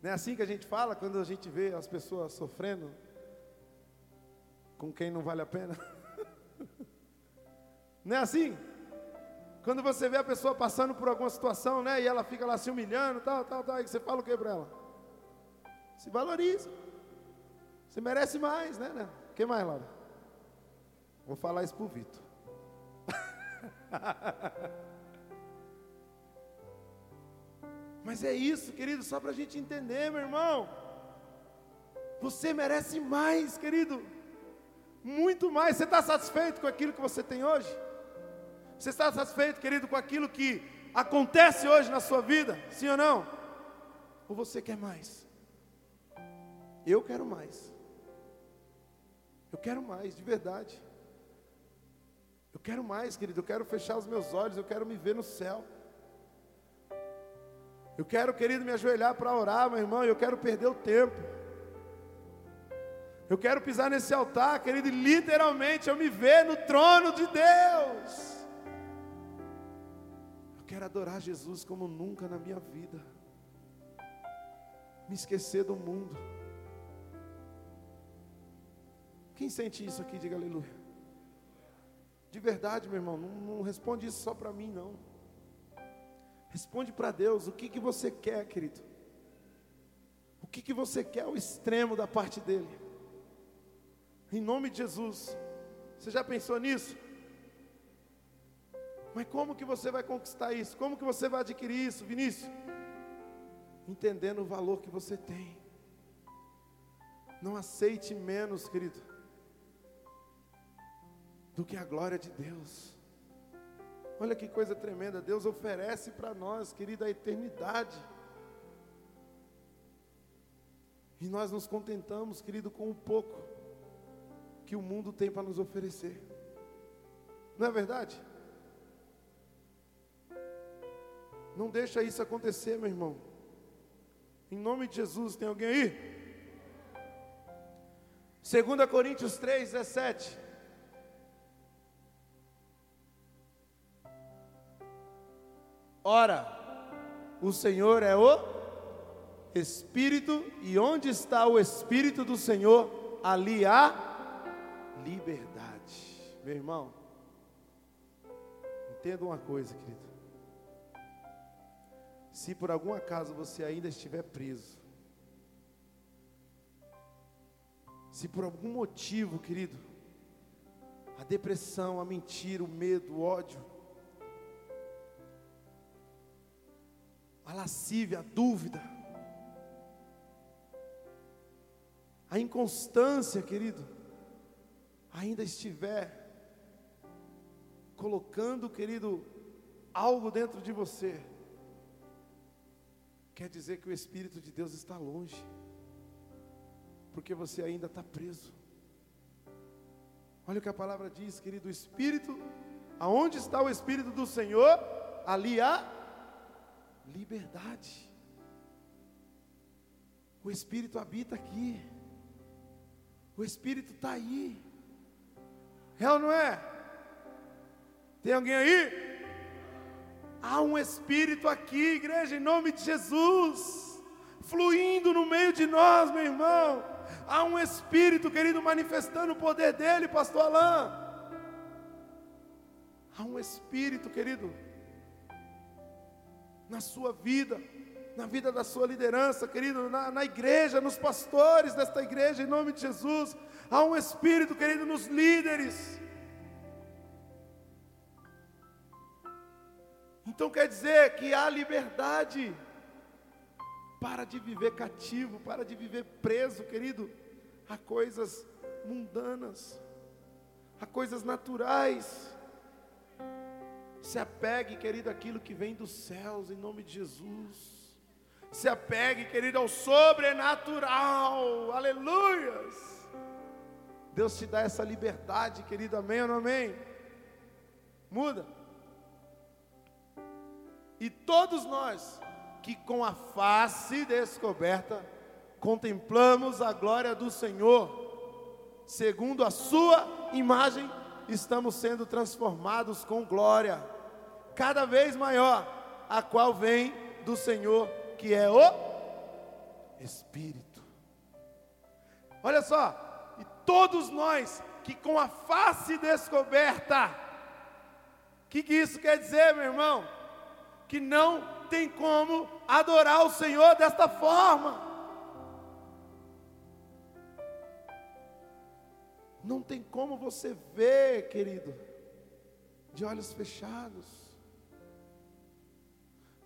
Não é assim que a gente fala quando a gente vê as pessoas sofrendo com quem não vale a pena? Não é assim? Quando você vê a pessoa passando por alguma situação, né, e ela fica lá se humilhando, tal, tal, tal, e você fala o que para ela? Se valoriza. Você merece mais, né? né? O que mais, Laura? Vou falar isso pro Vitor. Mas é isso, querido, só para a gente entender, meu irmão. Você merece mais, querido. Muito mais. Você está satisfeito com aquilo que você tem hoje? Você está satisfeito, querido, com aquilo que acontece hoje na sua vida? Sim ou não? Ou você quer mais? Eu quero mais. Eu quero mais, de verdade. Eu quero mais, querido. Eu quero fechar os meus olhos. Eu quero me ver no céu. Eu quero, querido, me ajoelhar para orar, meu irmão, eu quero perder o tempo. Eu quero pisar nesse altar, querido, e literalmente eu me ver no trono de Deus. Eu quero adorar Jesus como nunca na minha vida. Me esquecer do mundo. Quem sente isso aqui, diga aleluia. De verdade, meu irmão, não, não responde isso só para mim, não. Responde para Deus o que, que você quer, querido. O que, que você quer, o extremo da parte dele. Em nome de Jesus. Você já pensou nisso? Mas como que você vai conquistar isso? Como que você vai adquirir isso, Vinícius? Entendendo o valor que você tem. Não aceite menos, querido, do que a glória de Deus. Olha que coisa tremenda, Deus oferece para nós, querida, a eternidade. E nós nos contentamos, querido, com o pouco que o mundo tem para nos oferecer. Não é verdade? Não deixa isso acontecer, meu irmão. Em nome de Jesus, tem alguém aí? 2 Coríntios 3, 17. Ora, o Senhor é o Espírito, e onde está o Espírito do Senhor, ali há liberdade. Meu irmão, entenda uma coisa, querido. Se por algum acaso você ainda estiver preso, se por algum motivo, querido, a depressão, a mentira, o medo, o ódio, a lascívia, a dúvida, a inconstância, querido, ainda estiver colocando, querido, algo dentro de você, quer dizer que o Espírito de Deus está longe, porque você ainda está preso. Olha o que a palavra diz, querido: o Espírito, aonde está o Espírito do Senhor, ali há liberdade. O Espírito habita aqui. O Espírito está aí. É ou não é? Tem alguém aí? Há um Espírito aqui, igreja, em nome de Jesus, fluindo no meio de nós, meu irmão. Há um Espírito, querido, manifestando o poder dele, Pastor Alain. Há um Espírito, querido, na sua vida, na vida da sua liderança, querido, na, na igreja, nos pastores desta igreja, em nome de Jesus. Há um Espírito, querido, nos líderes. Então quer dizer que há liberdade. Para de viver cativo, para de viver preso, querido, a coisas mundanas, a coisas naturais. Se apegue, querido, àquilo que vem dos céus, em nome de Jesus. Se apegue, querido, ao sobrenatural. Aleluias. Deus te dá essa liberdade, querido. Amém ou não amém? Muda. E todos nós que com a face descoberta contemplamos a glória do Senhor, segundo a sua imagem estamos sendo transformados com glória, cada vez maior, a qual vem do Senhor, que é o Espírito. Olha só, e todos nós que com a face descoberta, o que, que isso quer dizer, meu irmão? Que não tem como adorar o Senhor desta forma. Não tem como você ver, querido, de olhos fechados.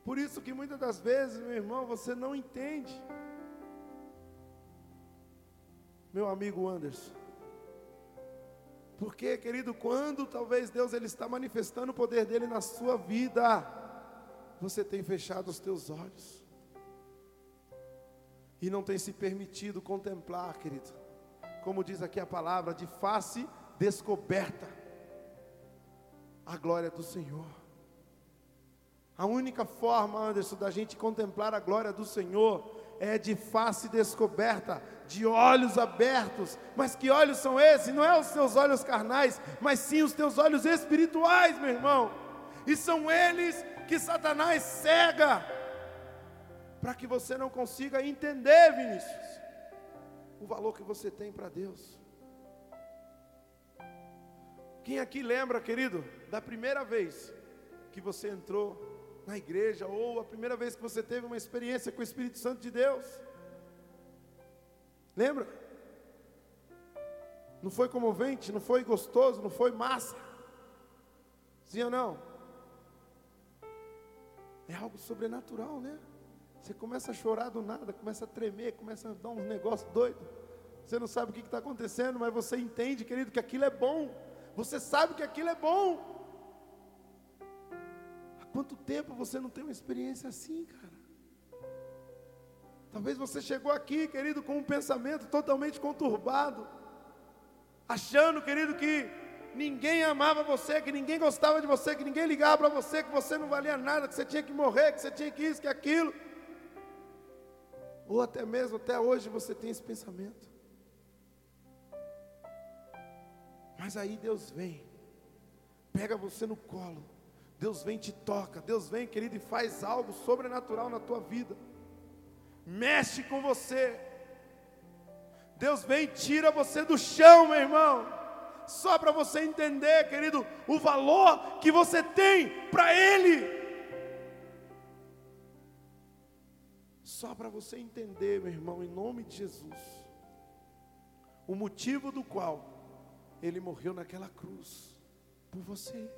Por isso que muitas das vezes, meu irmão, você não entende. Meu amigo Anderson. Porque, querido, quando talvez Deus ele está manifestando o poder dele na sua vida, você tem fechado os teus olhos e não tem se permitido contemplar, querido como diz aqui a palavra, de face descoberta a glória do Senhor. A única forma, Anderson, da gente contemplar a glória do Senhor é de face descoberta, de olhos abertos. Mas que olhos são esses? Não é os teus olhos carnais, mas sim os teus olhos espirituais, meu irmão. E são eles que Satanás cega, para que você não consiga entender, Vinícius o valor que você tem para Deus. Quem aqui lembra, querido, da primeira vez que você entrou na igreja, ou a primeira vez que você teve uma experiência com o Espírito Santo de Deus? Lembra? Não foi comovente, não foi gostoso, não foi massa? Sim ou não? É algo sobrenatural, né? Você começa a chorar do nada, começa a tremer, começa a dar uns negócios doidos. Você não sabe o que está acontecendo, mas você entende, querido, que aquilo é bom. Você sabe que aquilo é bom. Há quanto tempo você não tem uma experiência assim, cara? Talvez você chegou aqui, querido, com um pensamento totalmente conturbado, achando, querido, que ninguém amava você, que ninguém gostava de você, que ninguém ligava para você, que você não valia nada, que você tinha que morrer, que você tinha que isso, que aquilo. Ou até mesmo até hoje você tem esse pensamento. Mas aí Deus vem, pega você no colo, Deus vem e te toca, Deus vem, querido, e faz algo sobrenatural na tua vida, mexe com você. Deus vem e tira você do chão, meu irmão, só para você entender, querido, o valor que você tem para Ele. Só para você entender, meu irmão, em nome de Jesus, o motivo do qual Ele morreu naquela cruz por você.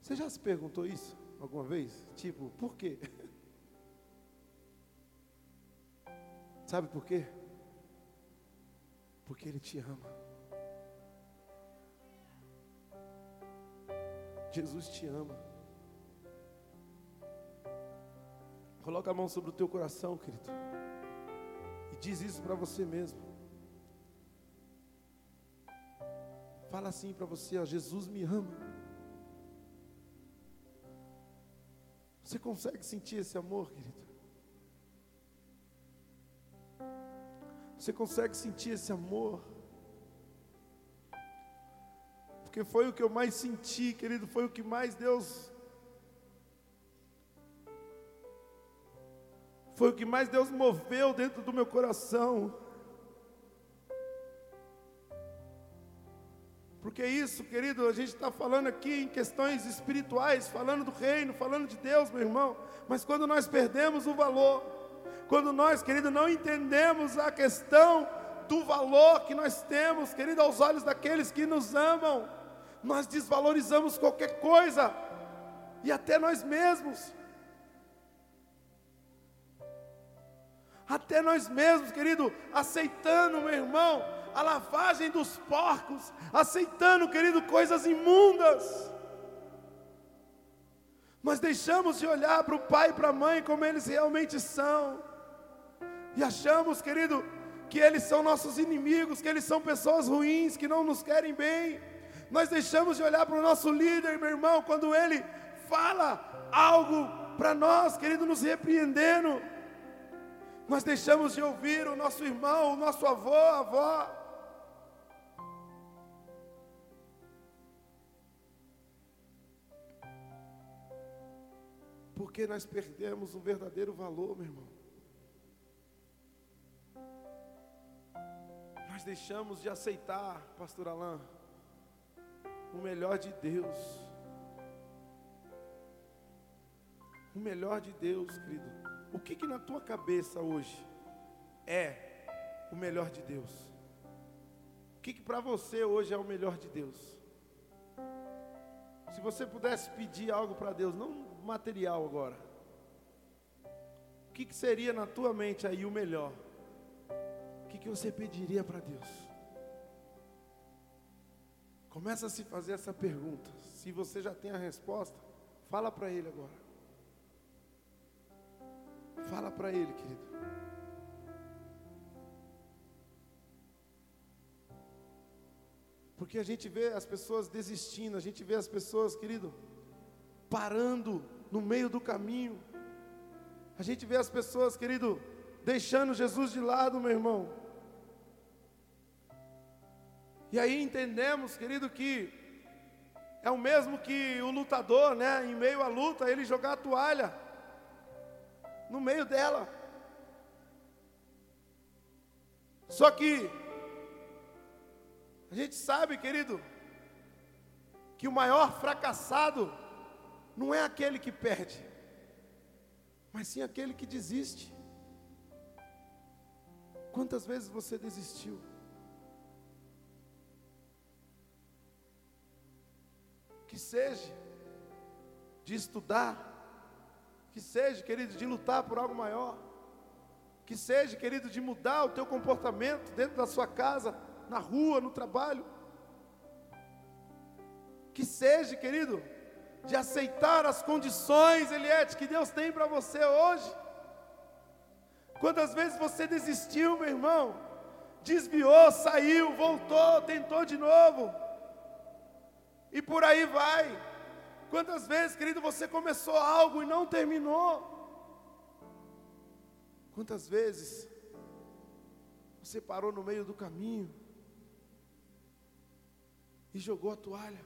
Você já se perguntou isso alguma vez? Tipo, por quê? Sabe por quê? Porque Ele te ama. Jesus te ama. Coloca a mão sobre o teu coração, querido. E diz isso para você mesmo. Fala assim para você, ó, Jesus me ama. Você consegue sentir esse amor, querido? Você consegue sentir esse amor? Porque foi o que eu mais senti, querido, foi o que mais Deus Foi o que mais Deus moveu dentro do meu coração. Porque isso, querido, a gente está falando aqui em questões espirituais, falando do reino, falando de Deus, meu irmão. Mas quando nós perdemos o valor, quando nós, querido, não entendemos a questão do valor que nós temos, querido, aos olhos daqueles que nos amam, nós desvalorizamos qualquer coisa, e até nós mesmos. Até nós mesmos, querido, aceitando, meu irmão, a lavagem dos porcos, aceitando, querido, coisas imundas. Nós deixamos de olhar para o pai e para a mãe como eles realmente são, e achamos, querido, que eles são nossos inimigos, que eles são pessoas ruins, que não nos querem bem. Nós deixamos de olhar para o nosso líder, meu irmão, quando ele fala algo para nós, querido, nos repreendendo. Nós deixamos de ouvir o nosso irmão, o nosso avô, a avó. Porque nós perdemos o verdadeiro valor, meu irmão. Nós deixamos de aceitar, pastor Alain, o melhor de Deus. O melhor de Deus, querido. O que, que na tua cabeça hoje é o melhor de Deus? O que, que para você hoje é o melhor de Deus? Se você pudesse pedir algo para Deus, não material agora, o que, que seria na tua mente aí o melhor? O que, que você pediria para Deus? Começa a se fazer essa pergunta. Se você já tem a resposta, fala para Ele agora. Fala para ele, querido. Porque a gente vê as pessoas desistindo, a gente vê as pessoas, querido, parando no meio do caminho. A gente vê as pessoas, querido, deixando Jesus de lado, meu irmão. E aí entendemos, querido, que é o mesmo que o lutador, né, em meio à luta, ele jogar a toalha no meio dela. Só que a gente sabe, querido, que o maior fracassado não é aquele que perde, mas sim aquele que desiste. Quantas vezes você desistiu? Que seja, de estudar, que seja, querido, de lutar por algo maior, que seja, querido, de mudar o teu comportamento dentro da sua casa, na rua, no trabalho, que seja, querido, de aceitar as condições, Eliette, que Deus tem para você hoje. Quantas vezes você desistiu, meu irmão? Desviou, saiu, voltou, tentou de novo. E por aí vai. Quantas vezes, querido, você começou algo e não terminou? Quantas vezes você parou no meio do caminho e jogou a toalha?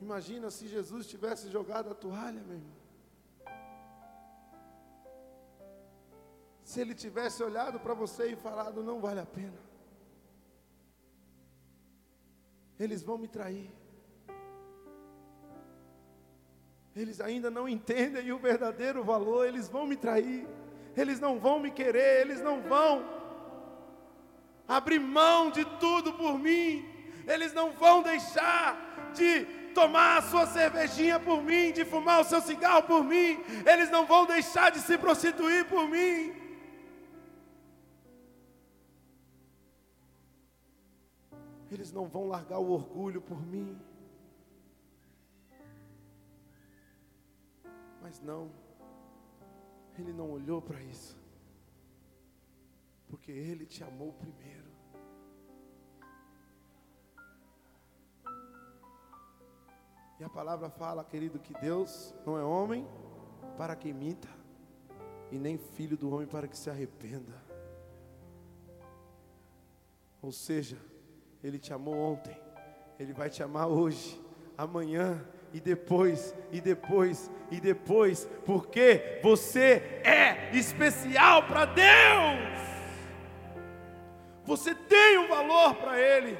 Imagina se Jesus tivesse jogado a toalha, meu irmão. Se ele tivesse olhado para você e falado: não vale a pena, eles vão me trair. Eles ainda não entendem o verdadeiro valor, eles vão me trair, eles não vão me querer, eles não vão abrir mão de tudo por mim, eles não vão deixar de tomar a sua cervejinha por mim, de fumar o seu cigarro por mim, eles não vão deixar de se prostituir por mim. Eles não vão largar o orgulho por mim. Mas não, ele não olhou para isso, porque ele te amou primeiro. E a palavra fala, querido, que Deus não é homem para que imita, e nem filho do homem para que se arrependa. Ou seja, Ele te amou ontem, Ele vai te amar hoje, amanhã e depois, e depois, e depois, porque você é especial para Deus. Você tem um valor para Ele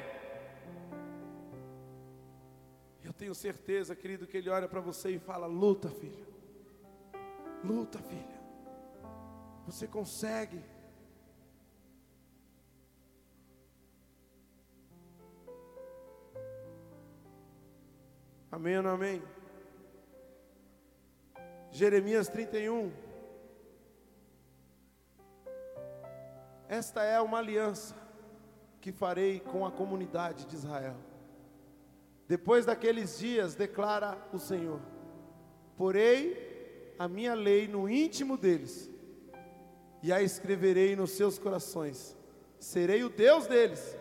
tenho certeza, querido, que Ele olha para você e fala: luta, filho. Luta, filha. Você consegue. Amém ou não amém? Jeremias 31. Esta é uma aliança que farei com a comunidade de Israel depois daqueles dias, declara o Senhor: Porei a minha lei no íntimo deles, e a escreverei nos seus corações. Serei o Deus deles,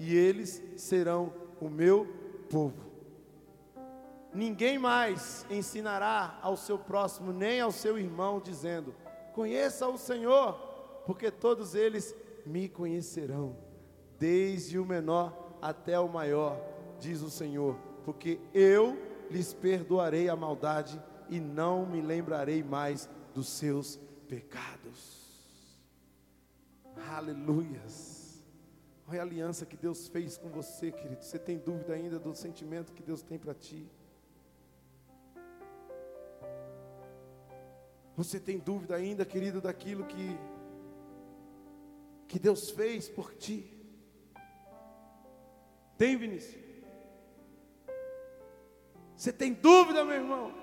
e eles serão o meu povo. Ninguém mais ensinará ao seu próximo, nem ao seu irmão, dizendo: Conheça o Senhor, porque todos eles me conhecerão, desde o menor até o maior diz o Senhor, porque eu lhes perdoarei a maldade e não me lembrarei mais dos seus pecados. Aleluias. Olha a aliança que Deus fez com você, querido. Você tem dúvida ainda do sentimento que Deus tem para ti? Você tem dúvida ainda, querido, daquilo que que Deus fez por ti? Tem, Vinícius? Você tem dúvida, meu irmão,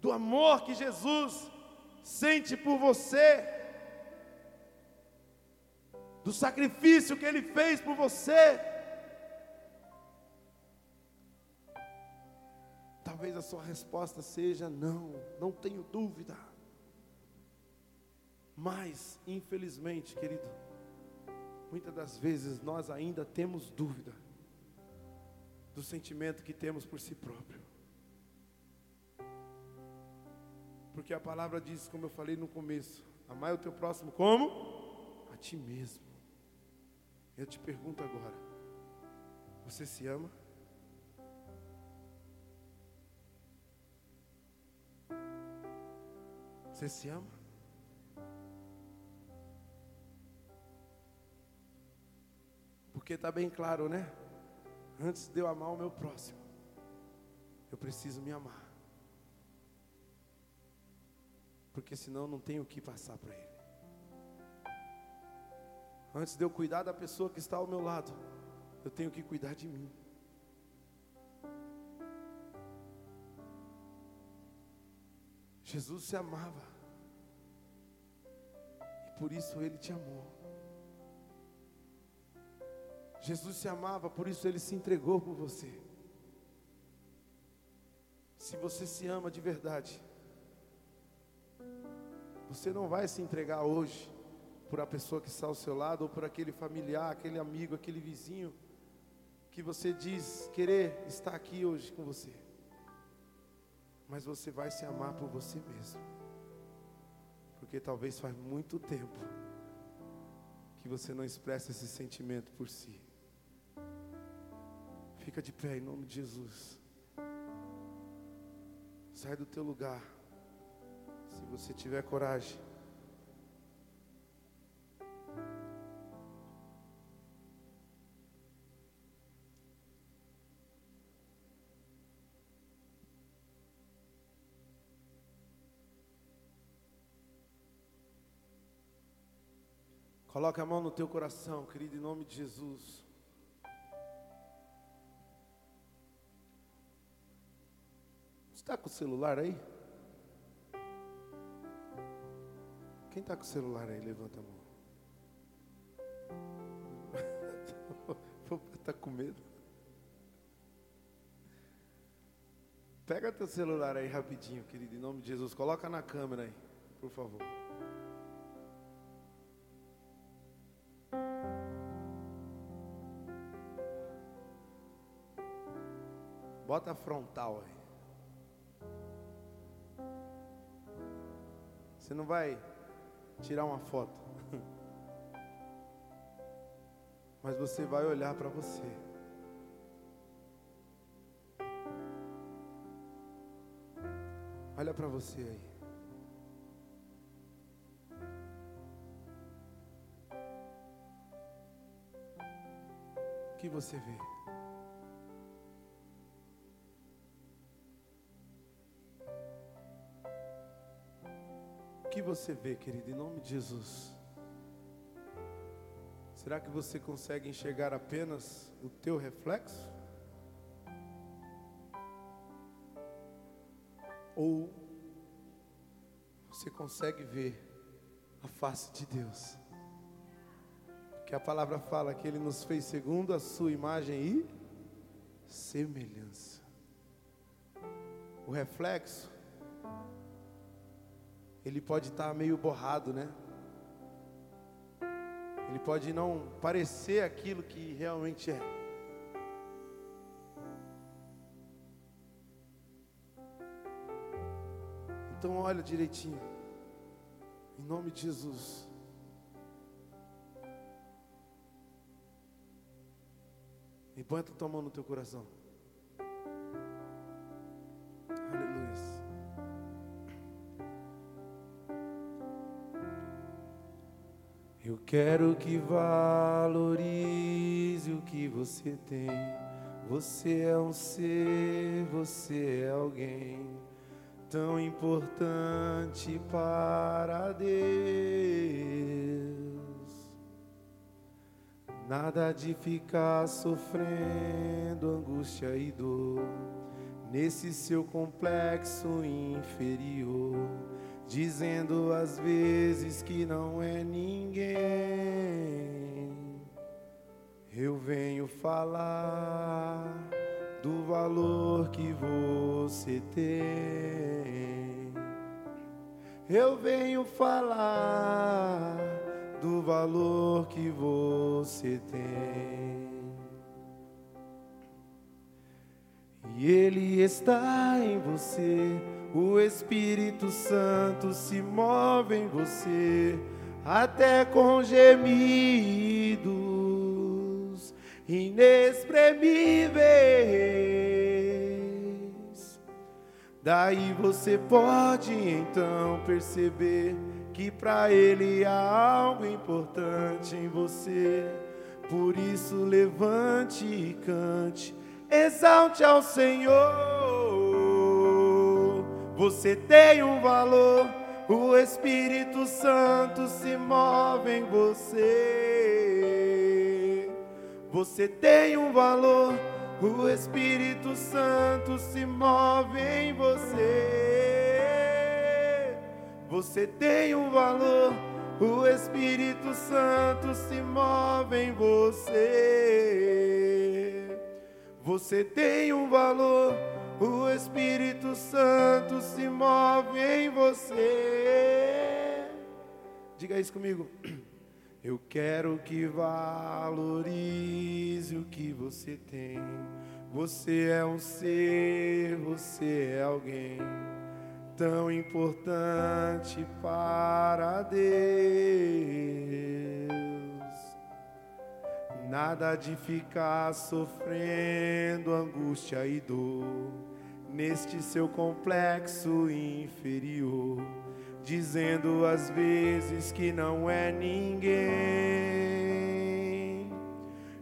do amor que Jesus sente por você, do sacrifício que Ele fez por você? Talvez a sua resposta seja: não, não tenho dúvida. Mas, infelizmente, querido, muitas das vezes nós ainda temos dúvida do sentimento que temos por si próprio. Porque a palavra diz, como eu falei no começo, amai o teu próximo como? A ti mesmo. Eu te pergunto agora, você se ama? Você se ama? Porque está bem claro, né? Antes de eu amar o meu próximo, eu preciso me amar. Porque senão não tenho o que passar para ele. Antes de eu cuidar da pessoa que está ao meu lado, eu tenho que cuidar de mim. Jesus se amava, e por isso ele te amou. Jesus se amava, por isso ele se entregou por você. Se você se ama de verdade, você não vai se entregar hoje por a pessoa que está ao seu lado, ou por aquele familiar, aquele amigo, aquele vizinho, que você diz querer estar aqui hoje com você. Mas você vai se amar por você mesmo. Porque talvez faz muito tempo que você não expressa esse sentimento por si. Fica de pé em nome de Jesus. Sai do teu lugar. Se você tiver coragem. Coloque a mão no teu coração, querido, em nome de Jesus. Está com o celular aí? Quem está com o celular aí? Levanta a mão. Está com medo? Pega teu celular aí rapidinho, querido, em nome de Jesus. Coloca na câmera aí, por favor. Bota frontal aí. Você não vai tirar uma foto. Mas você vai olhar para você. Olha para você aí. O que você vê? Você vê, querido, em nome de Jesus? Será que você consegue enxergar apenas o teu reflexo? Ou você consegue ver a face de Deus? Porque a palavra fala que Ele nos fez segundo a sua imagem e semelhança. O reflexo ele pode estar meio borrado, né? Ele pode não parecer aquilo que realmente é. Então olha direitinho. Em nome de Jesus. E põe a tua mão no teu coração. Quero que valorize o que você tem. Você é um ser, você é alguém tão importante para Deus. Nada de ficar sofrendo angústia e dor nesse seu complexo inferior dizendo às vezes que não é ninguém. Eu venho falar do valor que você tem. Eu venho falar do valor que você tem. E Ele está em você o Espírito Santo se move em você, até com gemidos inexprimíveis. Daí você pode então perceber que para Ele há algo importante em você. Por isso, levante e cante, exalte ao Senhor. Você tem um valor, o Espírito Santo se move em você. Você tem um valor, o Espírito Santo se move em você. Você tem um valor, o Espírito Santo se move em você. Você tem um valor, o Espírito Santo se move em você. Diga isso comigo. Eu quero que valorize o que você tem. Você é um ser, você é alguém tão importante para Deus. Nada de ficar sofrendo angústia e dor neste seu complexo inferior dizendo às vezes que não é ninguém.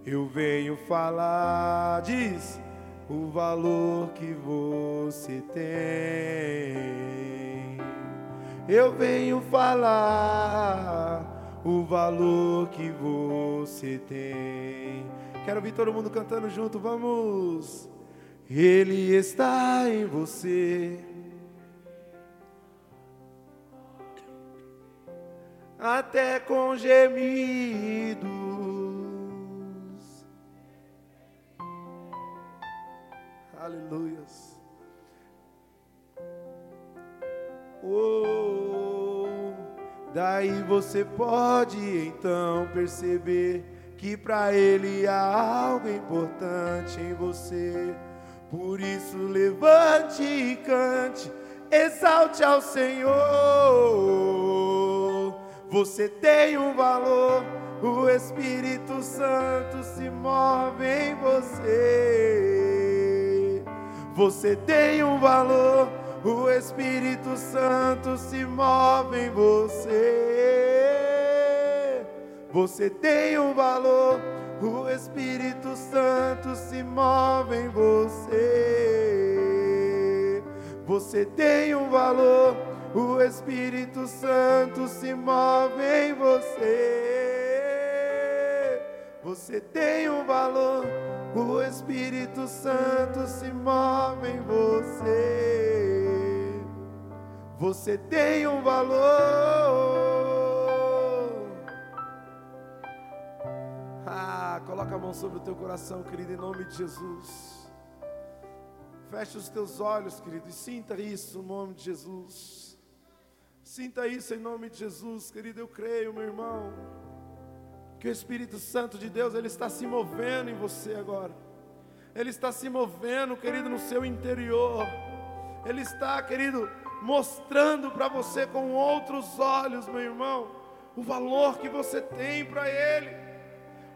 Eu venho falar, diz o valor que você tem. Eu venho falar o valor que você tem. Quero ouvir todo mundo cantando junto, vamos. Ele está em você. até com gemidos. Aleluias. Oh, daí você pode então perceber que para Ele há algo importante em você. Por isso levante e cante, exalte ao Senhor. Você tem um valor, o Espírito Santo se move em você. Você tem um valor, o Espírito Santo se move em você. Você tem um valor, o Espírito Santo se move em você. Você tem um valor, o Espírito Santo se move em você. Você tem um valor, o Espírito Santo se move em você. Você tem um valor. Ah, coloca a mão sobre o teu coração, querido, em nome de Jesus. Feche os teus olhos, querido, e sinta isso no nome de Jesus. Sinta isso em nome de Jesus, querido. Eu creio, meu irmão, que o Espírito Santo de Deus ele está se movendo em você agora. Ele está se movendo, querido, no seu interior. Ele está, querido, mostrando para você com outros olhos, meu irmão, o valor que você tem para Ele,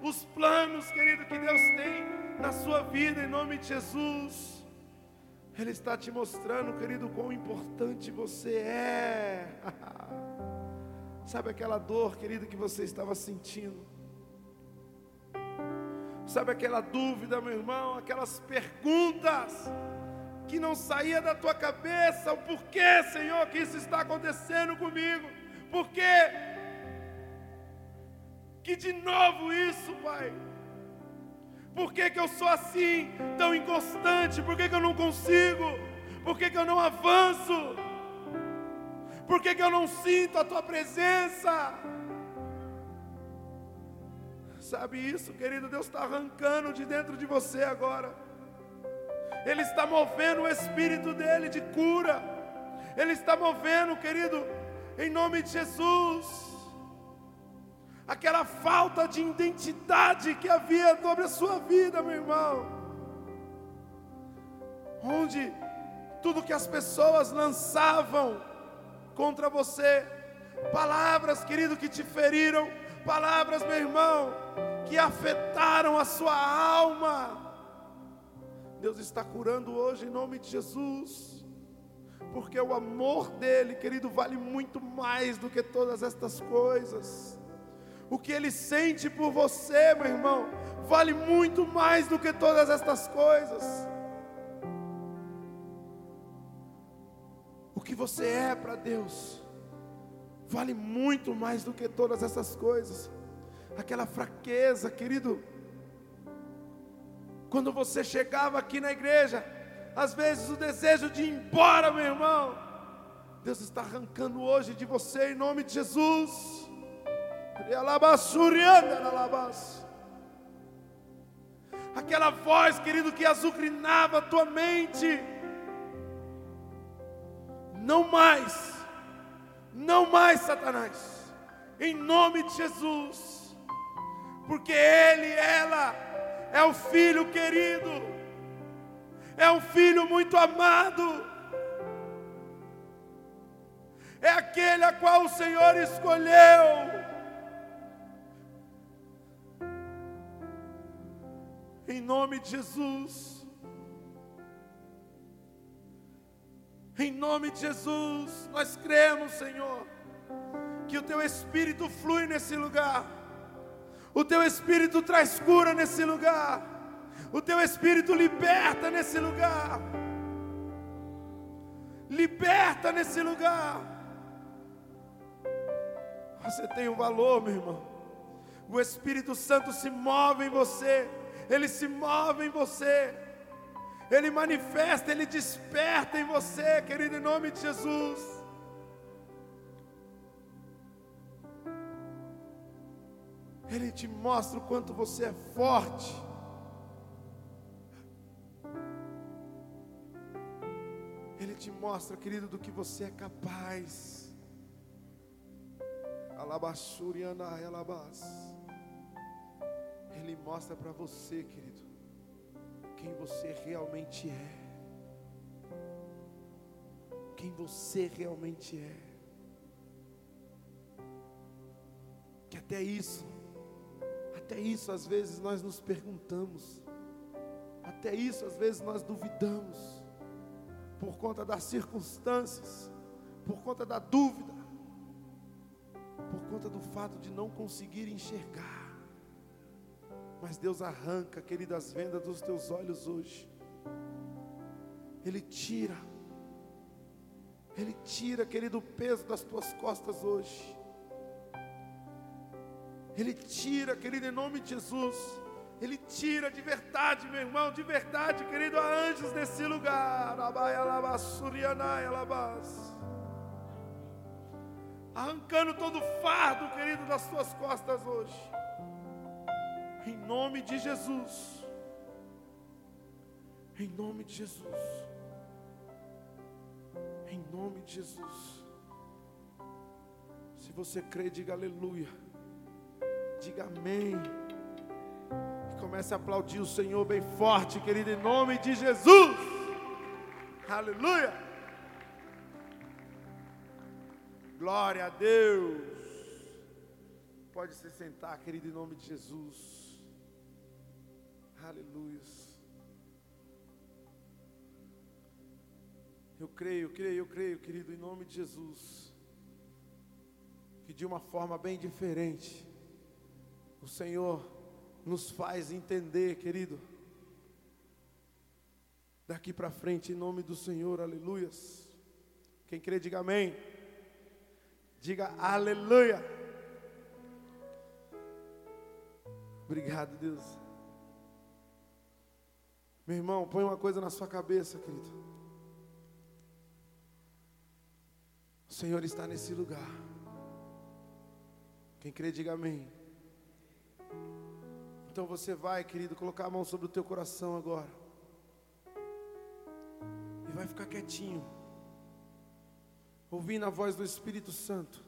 os planos, querido, que Deus tem na sua vida, em nome de Jesus. Ele está te mostrando, querido, quão importante você é. Sabe aquela dor, querido, que você estava sentindo? Sabe aquela dúvida, meu irmão, aquelas perguntas que não saía da tua cabeça, o porquê, Senhor, que isso está acontecendo comigo? Por quê? Que de novo isso, Pai? Por que, que eu sou assim, tão inconstante? Por que, que eu não consigo? Por que, que eu não avanço? Por que, que eu não sinto a tua presença? Sabe isso, querido? Deus está arrancando de dentro de você agora. Ele está movendo o espírito dele de cura. Ele está movendo, querido, em nome de Jesus aquela falta de identidade que havia sobre a sua vida, meu irmão. Onde tudo que as pessoas lançavam contra você, palavras, querido, que te feriram, palavras, meu irmão, que afetaram a sua alma. Deus está curando hoje em nome de Jesus, porque o amor dele, querido, vale muito mais do que todas estas coisas o que Ele sente por você, meu irmão, vale muito mais do que todas estas coisas. O que você é para Deus, vale muito mais do que todas essas coisas. Aquela fraqueza, querido, Quando você chegava aqui na igreja, às vezes o desejo de ir embora, meu irmão, Deus está arrancando hoje de você em nome de Jesus. Aquela voz, querido, que azucrinava a tua mente. Não mais, não mais, Satanás, em nome de Jesus, porque Ele, ela, é o filho querido, é um filho muito amado, é aquele a qual o Senhor escolheu. Em nome de Jesus. Em nome de Jesus, nós cremos, Senhor, que o Teu Espírito flui nesse lugar, o Teu Espírito traz cura nesse lugar, o Teu Espírito liberta nesse lugar, liberta nesse lugar. Você tem um valor, meu irmão. O Espírito Santo se move em você, ele se move em você. Ele manifesta, Ele desperta em você, querido, em nome de Jesus. Ele te mostra o quanto você é forte. Ele te mostra, querido, do que você é capaz. Ele mostra para você, querido quem você realmente é. Quem você realmente é. Que até isso, até isso às vezes nós nos perguntamos, até isso às vezes nós duvidamos, por conta das circunstâncias, por conta da dúvida, por conta do fato de não conseguir enxergar. Mas Deus arranca, querido, as vendas dos teus olhos hoje. Ele tira. Ele tira, querido, o peso das tuas costas hoje. Ele tira, querido, em nome de Jesus. Ele tira de verdade, meu irmão, de verdade, querido, há anjos nesse lugar. Arrancando todo o fardo, querido, das tuas costas hoje. Em nome de Jesus. Em nome de Jesus. Em nome de Jesus. Se você crê, diga aleluia. Diga amém. E comece a aplaudir o Senhor bem forte, querido, em nome de Jesus. Aleluia. Glória a Deus. Pode se sentar, querido, em nome de Jesus. Aleluia. Eu creio, creio, eu creio, querido, em nome de Jesus, que de uma forma bem diferente, o Senhor nos faz entender, querido, daqui para frente, em nome do Senhor, aleluias. Quem crê, diga amém. Diga aleluia. Obrigado, Deus. Meu irmão, põe uma coisa na sua cabeça, querido. O Senhor está nesse lugar. Quem crê, diga amém. Então você vai, querido, colocar a mão sobre o teu coração agora. E vai ficar quietinho. Ouvindo a voz do Espírito Santo.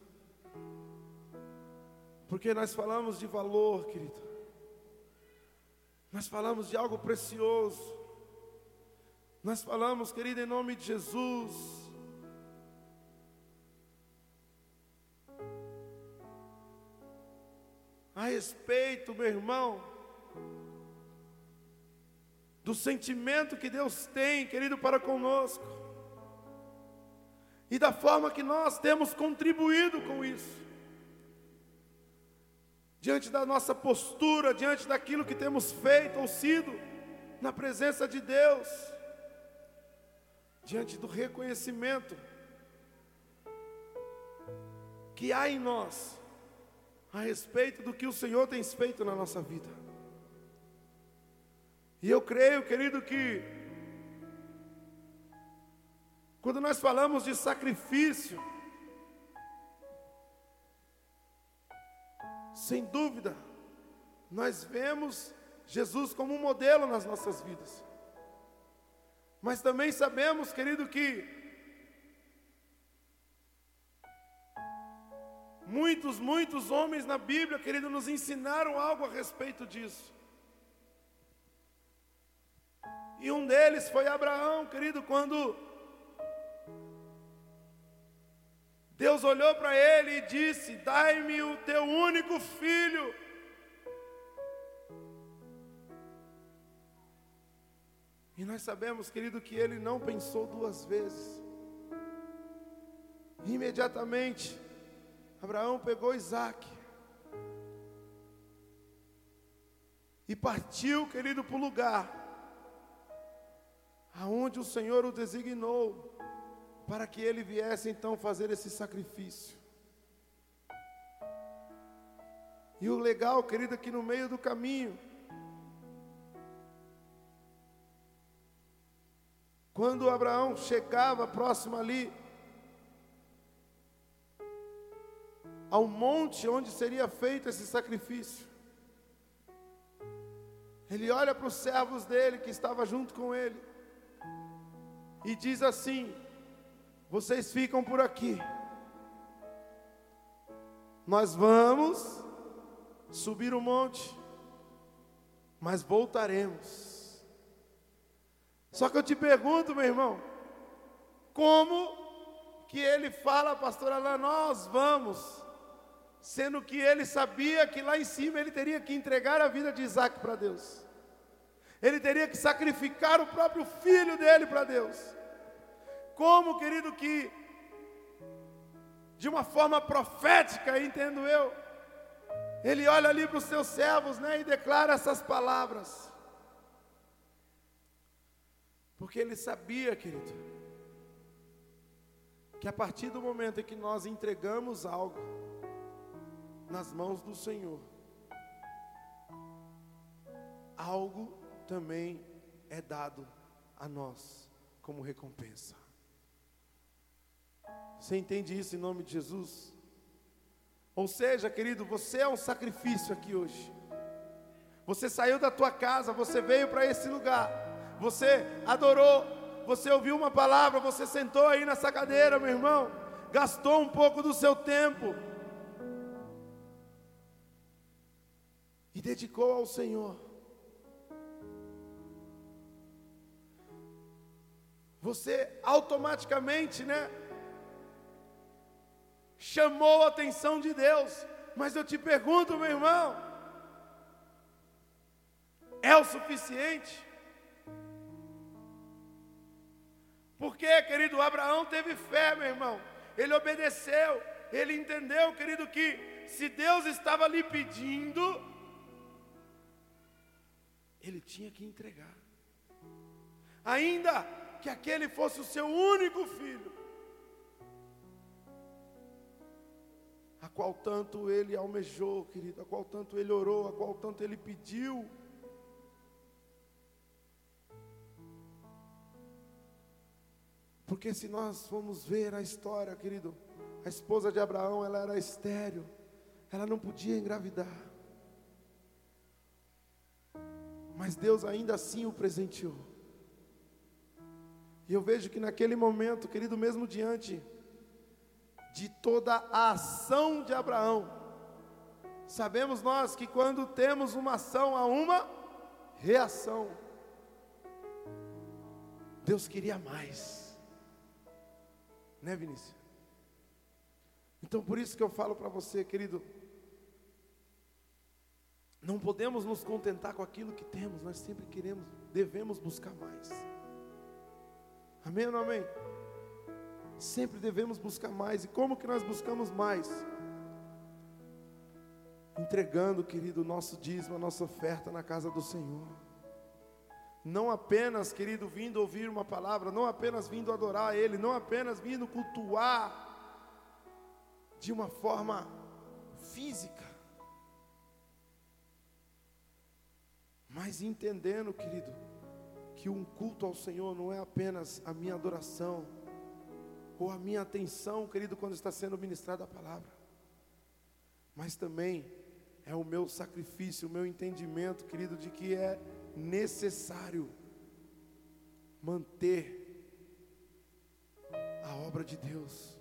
Porque nós falamos de valor, querido. Nós falamos de algo precioso. Nós falamos, querido, em nome de Jesus. A respeito, meu irmão, do sentimento que Deus tem, querido, para conosco, e da forma que nós temos contribuído com isso. Diante da nossa postura, diante daquilo que temos feito ou sido na presença de Deus, diante do reconhecimento que há em nós a respeito do que o Senhor tem feito na nossa vida. E eu creio, querido, que quando nós falamos de sacrifício, sem dúvida, nós vemos Jesus como um modelo nas nossas vidas. Mas também sabemos, querido, que muitos, muitos homens na Bíblia, querido, nos ensinaram algo a respeito disso. E um deles foi Abraão, querido, quando Deus olhou para ele e disse: Dai-me o teu único filho. E nós sabemos, querido, que ele não pensou duas vezes. Imediatamente, Abraão pegou Isaac e partiu, querido, para o lugar aonde o Senhor o designou para que ele viesse então fazer esse sacrifício. E o legal, querido, é que no meio do caminho, Quando Abraão chegava próximo ali ao monte onde seria feito esse sacrifício, ele olha para os servos dele que estava junto com ele e diz assim: Vocês ficam por aqui. Nós vamos subir o monte, mas voltaremos. Só que eu te pergunto, meu irmão, como que ele fala, pastor Alain, nós vamos, sendo que ele sabia que lá em cima ele teria que entregar a vida de Isaac para Deus, ele teria que sacrificar o próprio filho dele para Deus. Como, querido, que de uma forma profética, entendo eu, ele olha ali para os seus servos né, e declara essas palavras. Porque ele sabia, querido, que a partir do momento em que nós entregamos algo nas mãos do Senhor, algo também é dado a nós como recompensa. Você entende isso em nome de Jesus? Ou seja, querido, você é um sacrifício aqui hoje. Você saiu da tua casa, você veio para esse lugar você adorou, você ouviu uma palavra, você sentou aí nessa cadeira, meu irmão, gastou um pouco do seu tempo e dedicou ao Senhor. Você automaticamente, né? Chamou a atenção de Deus. Mas eu te pergunto, meu irmão, é o suficiente? Porque, querido, Abraão teve fé, meu irmão. Ele obedeceu. Ele entendeu, querido, que se Deus estava lhe pedindo, ele tinha que entregar. Ainda que aquele fosse o seu único filho, a qual tanto ele almejou, querido, a qual tanto ele orou, a qual tanto ele pediu. Porque se nós formos ver a história, querido, a esposa de Abraão, ela era estéril, ela não podia engravidar. Mas Deus ainda assim o presenteou. E eu vejo que naquele momento, querido, mesmo diante de toda a ação de Abraão, sabemos nós que quando temos uma ação, há uma reação. Deus queria mais. Né, Vinícius? Então, por isso que eu falo para você, querido, não podemos nos contentar com aquilo que temos, nós sempre queremos, devemos buscar mais. Amém ou não amém? Sempre devemos buscar mais. E como que nós buscamos mais? Entregando, querido, o nosso dízimo, a nossa oferta na casa do Senhor. Não apenas, querido, vindo ouvir uma palavra, não apenas vindo adorar a Ele, não apenas vindo cultuar de uma forma física, mas entendendo, querido, que um culto ao Senhor não é apenas a minha adoração, ou a minha atenção, querido, quando está sendo ministrada a palavra, mas também é o meu sacrifício, o meu entendimento, querido, de que é necessário manter a obra de Deus,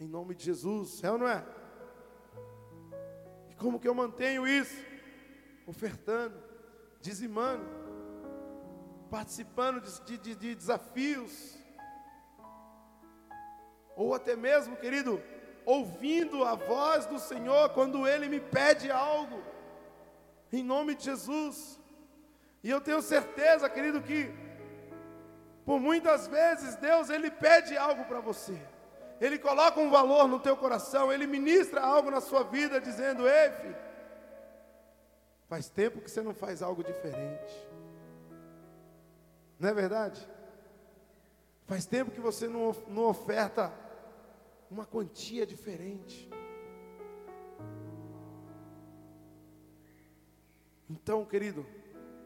em nome de Jesus, é ou não é? E como que eu mantenho isso? Ofertando, dizimando, participando de, de, de desafios, ou até mesmo, querido, ouvindo a voz do Senhor quando Ele me pede algo, em nome de Jesus. E eu tenho certeza, querido, que por muitas vezes Deus ele pede algo para você. Ele coloca um valor no teu coração, ele ministra algo na sua vida dizendo: "Ei, filho, faz tempo que você não faz algo diferente". Não é verdade? Faz tempo que você não, não oferta uma quantia diferente. Então, querido,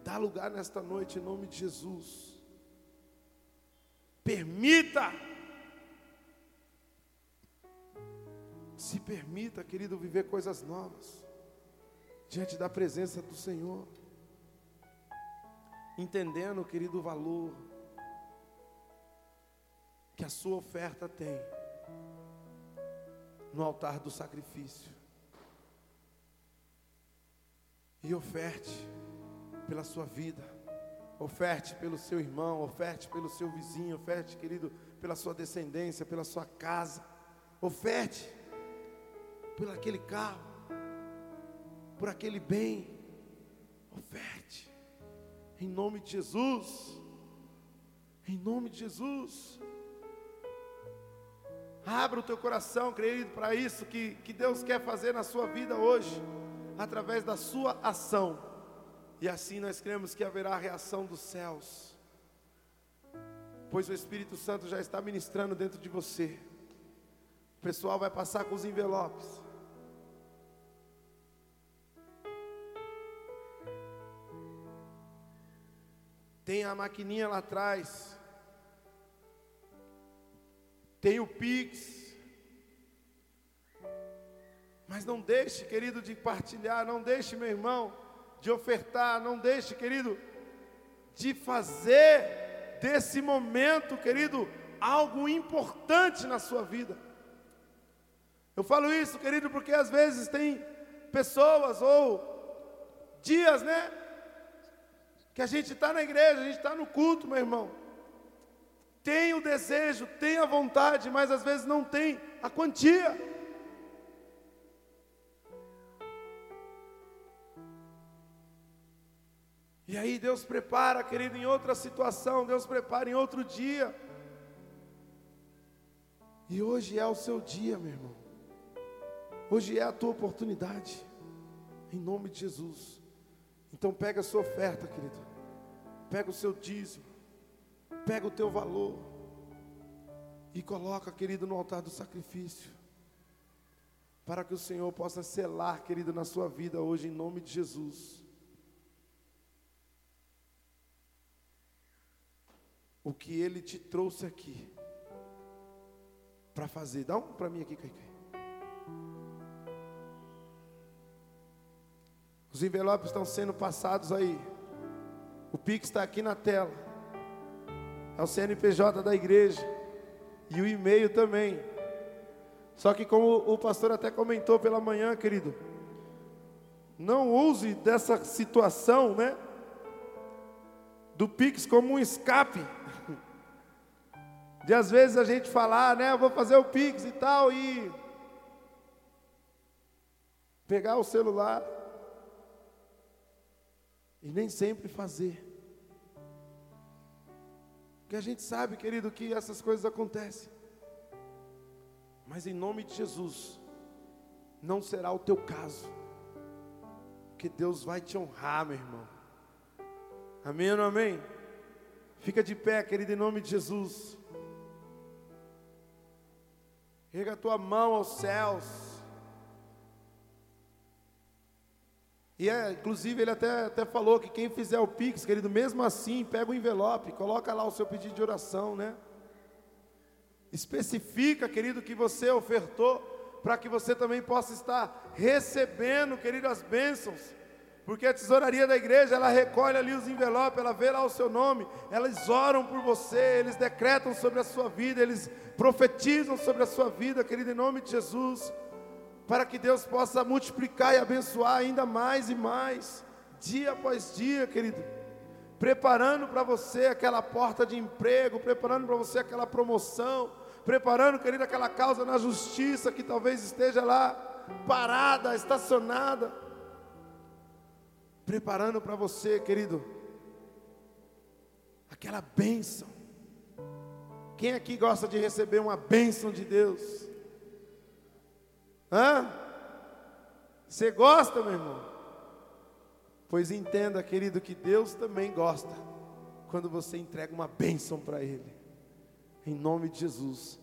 dá lugar nesta noite em nome de Jesus. Permita, se permita, querido, viver coisas novas diante da presença do Senhor, entendendo, querido, o valor que a sua oferta tem no altar do sacrifício. E oferte pela sua vida, oferte pelo seu irmão, oferte pelo seu vizinho, oferte, querido, pela sua descendência, pela sua casa, oferte por aquele carro, por aquele bem, oferte, em nome de Jesus, em nome de Jesus. Abra o teu coração, querido, para isso que, que Deus quer fazer na sua vida hoje, através da sua ação. E assim nós cremos que haverá a reação dos céus, pois o Espírito Santo já está ministrando dentro de você. O pessoal vai passar com os envelopes. Tem a maquininha lá atrás. tem o Pix. Mas não deixe, querido, de partilhar, não deixe, meu irmão, de ofertar, não deixe, querido, de fazer desse momento, querido, algo importante na sua vida. Eu falo isso, querido, porque às vezes tem pessoas ou dias, né? Que a gente está na igreja, a gente está no culto, meu irmão tem o desejo, tem a vontade, mas às vezes não tem a quantia. E aí Deus prepara, querido, em outra situação, Deus prepara em outro dia. E hoje é o seu dia, meu irmão. Hoje é a tua oportunidade. Em nome de Jesus. Então pega a sua oferta, querido. Pega o seu dízimo. Pega o teu valor e coloca, querido, no altar do sacrifício. Para que o Senhor possa selar, querido, na sua vida hoje, em nome de Jesus. O que Ele te trouxe aqui para fazer. Dá um para mim aqui, Caicai. Os envelopes estão sendo passados aí. O Pix está aqui na tela é o CNPJ da igreja e o e-mail também. Só que como o pastor até comentou pela manhã, querido, não use dessa situação, né? Do Pix como um escape. De às vezes a gente falar, né? Eu vou fazer o Pix e tal, e pegar o celular e nem sempre fazer. Porque a gente sabe, querido, que essas coisas acontecem. Mas em nome de Jesus, não será o teu caso. Porque Deus vai te honrar, meu irmão. Amém ou não amém? Fica de pé, querido, em nome de Jesus. Rega a tua mão aos céus. E é, inclusive ele até, até falou que quem fizer o Pix, querido, mesmo assim, pega o envelope, coloca lá o seu pedido de oração, né? Especifica, querido, que você ofertou, para que você também possa estar recebendo, querido, as bênçãos. Porque a tesouraria da igreja, ela recolhe ali os envelopes, ela vê lá o seu nome, elas oram por você, eles decretam sobre a sua vida, eles profetizam sobre a sua vida, querido, em nome de Jesus para que Deus possa multiplicar e abençoar ainda mais e mais, dia após dia, querido. Preparando para você aquela porta de emprego, preparando para você aquela promoção, preparando, querido, aquela causa na justiça que talvez esteja lá parada, estacionada. Preparando para você, querido, aquela bênção. Quem aqui gosta de receber uma bênção de Deus? Hã? Você gosta, meu irmão? Pois entenda, querido, que Deus também gosta quando você entrega uma bênção para Ele. Em nome de Jesus.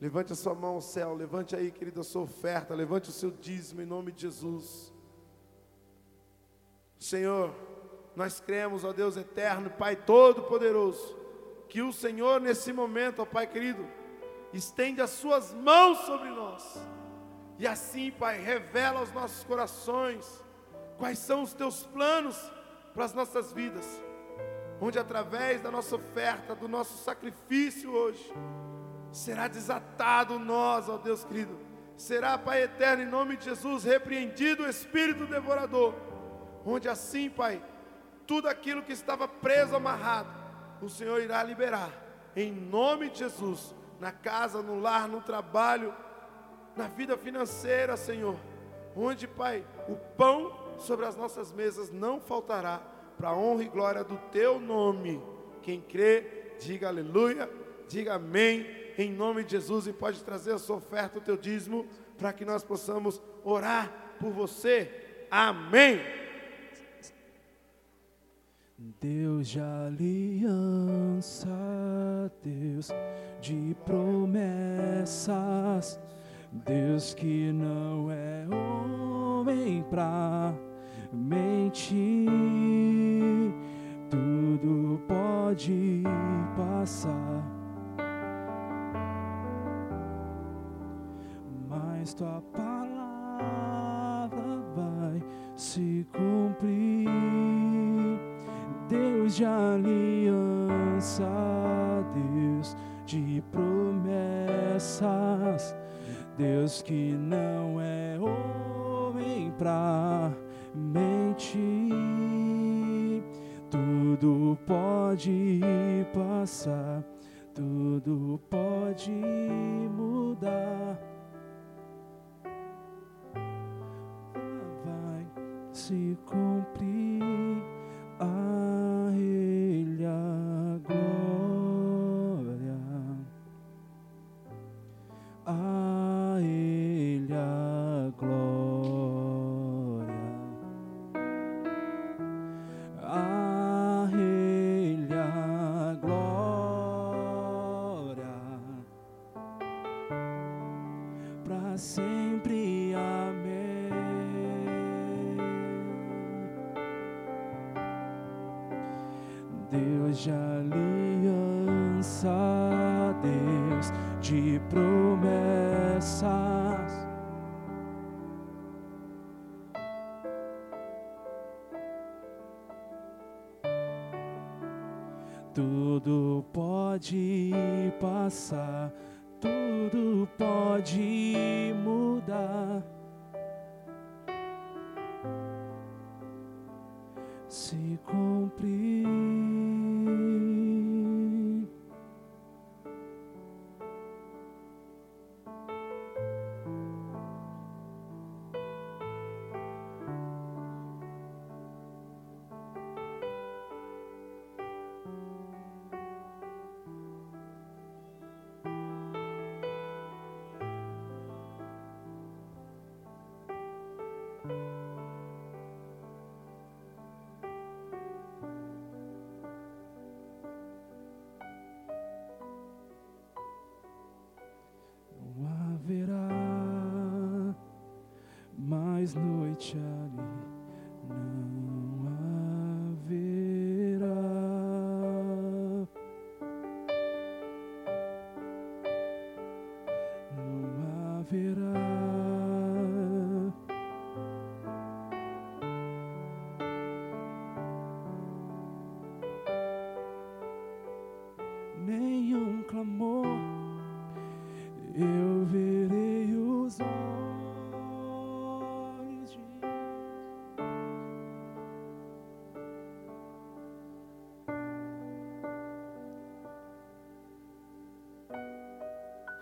Levante a sua mão ao céu, levante aí, querido, a sua oferta, levante o seu dízimo em nome de Jesus. Senhor, nós cremos, ó Deus eterno, Pai Todo-Poderoso, que o Senhor nesse momento, ó Pai querido, estende as suas mãos sobre nós e assim, Pai, revela aos nossos corações quais são os teus planos para as nossas vidas. Onde através da nossa oferta, do nosso sacrifício hoje, será desatado nós, ó Deus querido. Será, Pai eterno, em nome de Jesus, repreendido o espírito devorador. Onde assim, Pai, tudo aquilo que estava preso, amarrado, o Senhor irá liberar. Em nome de Jesus, na casa, no lar, no trabalho, na vida financeira, Senhor, onde, Pai, o pão sobre as nossas mesas não faltará, para a honra e glória do Teu nome. Quem crê, diga aleluia, diga amém, em nome de Jesus, e pode trazer a sua oferta, o teu dízimo, para que nós possamos orar por você. Amém. Deus de aliança, Deus de promessas Deus que não é homem pra mentir, tudo pode passar, mas tua palavra vai se cumprir. Deus de aliança, Deus de promessas Deus que não é homem pra mentir, tudo pode passar, tudo pode mudar. Vai se cumprir noite.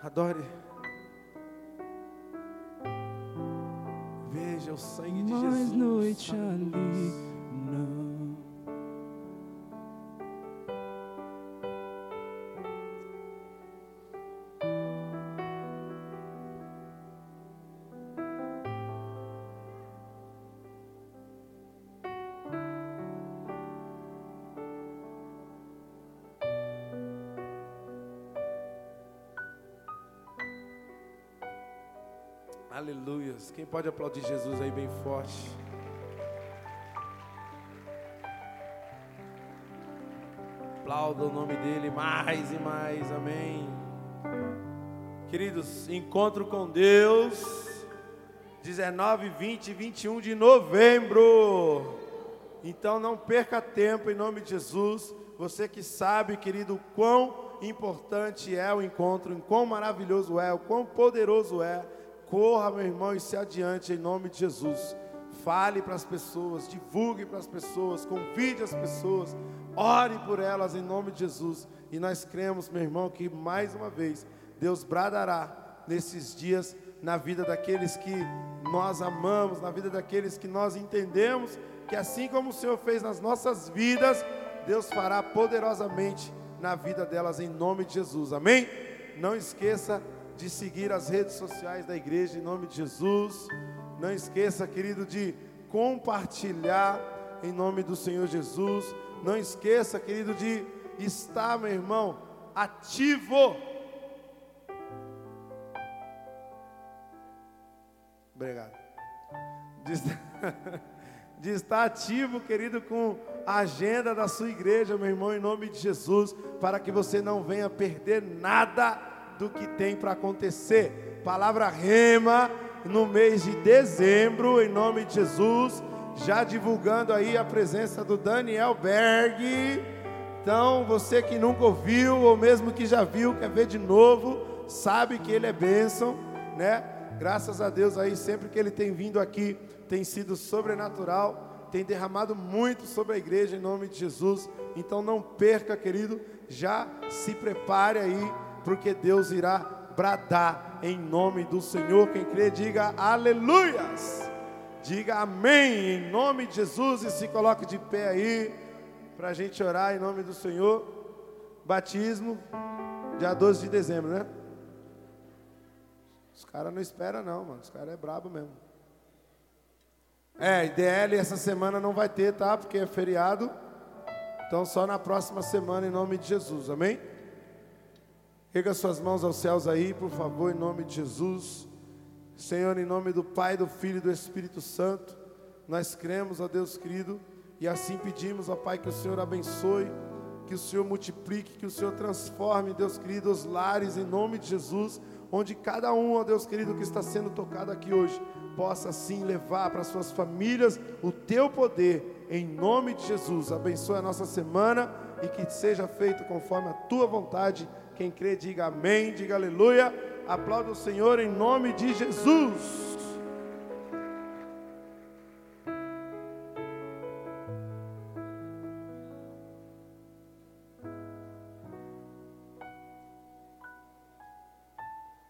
Adore. Veja o sangue de mais Jesus. noite Aleluia. ali. Quem pode aplaudir Jesus aí bem forte? Aplauda o nome dele mais e mais. Amém. Queridos, encontro com Deus. 19, 20 e 21 de novembro. Então não perca tempo em nome de Jesus. Você que sabe, querido, quão importante é o encontro, quão maravilhoso é, o quão poderoso é. Corra, meu irmão, e se adiante em nome de Jesus. Fale para as pessoas, divulgue para as pessoas, convide as pessoas, ore por elas em nome de Jesus. E nós cremos, meu irmão, que mais uma vez Deus bradará nesses dias na vida daqueles que nós amamos, na vida daqueles que nós entendemos que assim como o Senhor fez nas nossas vidas, Deus fará poderosamente na vida delas em nome de Jesus. Amém? Não esqueça de seguir as redes sociais da igreja em nome de Jesus. Não esqueça, querido, de compartilhar em nome do Senhor Jesus. Não esqueça, querido, de estar, meu irmão, ativo. Obrigado. De estar, de estar ativo, querido, com a agenda da sua igreja, meu irmão, em nome de Jesus, para que você não venha perder nada do que tem para acontecer. Palavra rema no mês de dezembro, em nome de Jesus, já divulgando aí a presença do Daniel Berg. Então, você que nunca ouviu, ou mesmo que já viu, quer ver de novo, sabe que ele é bênção, né? Graças a Deus aí, sempre que ele tem vindo aqui, tem sido sobrenatural, tem derramado muito sobre a igreja em nome de Jesus. Então não perca, querido, já se prepare aí, porque Deus irá bradar em nome do Senhor. Quem crê, diga aleluias. Diga amém em nome de Jesus e se coloque de pé aí para a gente orar em nome do Senhor. Batismo, dia 12 de dezembro, né? Os caras não esperam não, mano. Os caras é brabo mesmo. É, IDL essa semana não vai ter, tá? Porque é feriado. Então só na próxima semana em nome de Jesus, amém? Erga suas mãos aos céus aí, por favor, em nome de Jesus. Senhor, em nome do Pai, do Filho e do Espírito Santo, nós cremos, ó Deus querido, e assim pedimos, ó Pai, que o Senhor abençoe, que o Senhor multiplique, que o Senhor transforme, Deus querido, os lares em nome de Jesus, onde cada um, ó Deus querido, que está sendo tocado aqui hoje, possa assim levar para suas famílias o teu poder, em nome de Jesus. Abençoe a nossa semana e que seja feito conforme a tua vontade. Quem crê, diga amém, diga aleluia. Aplauda o Senhor em nome de Jesus.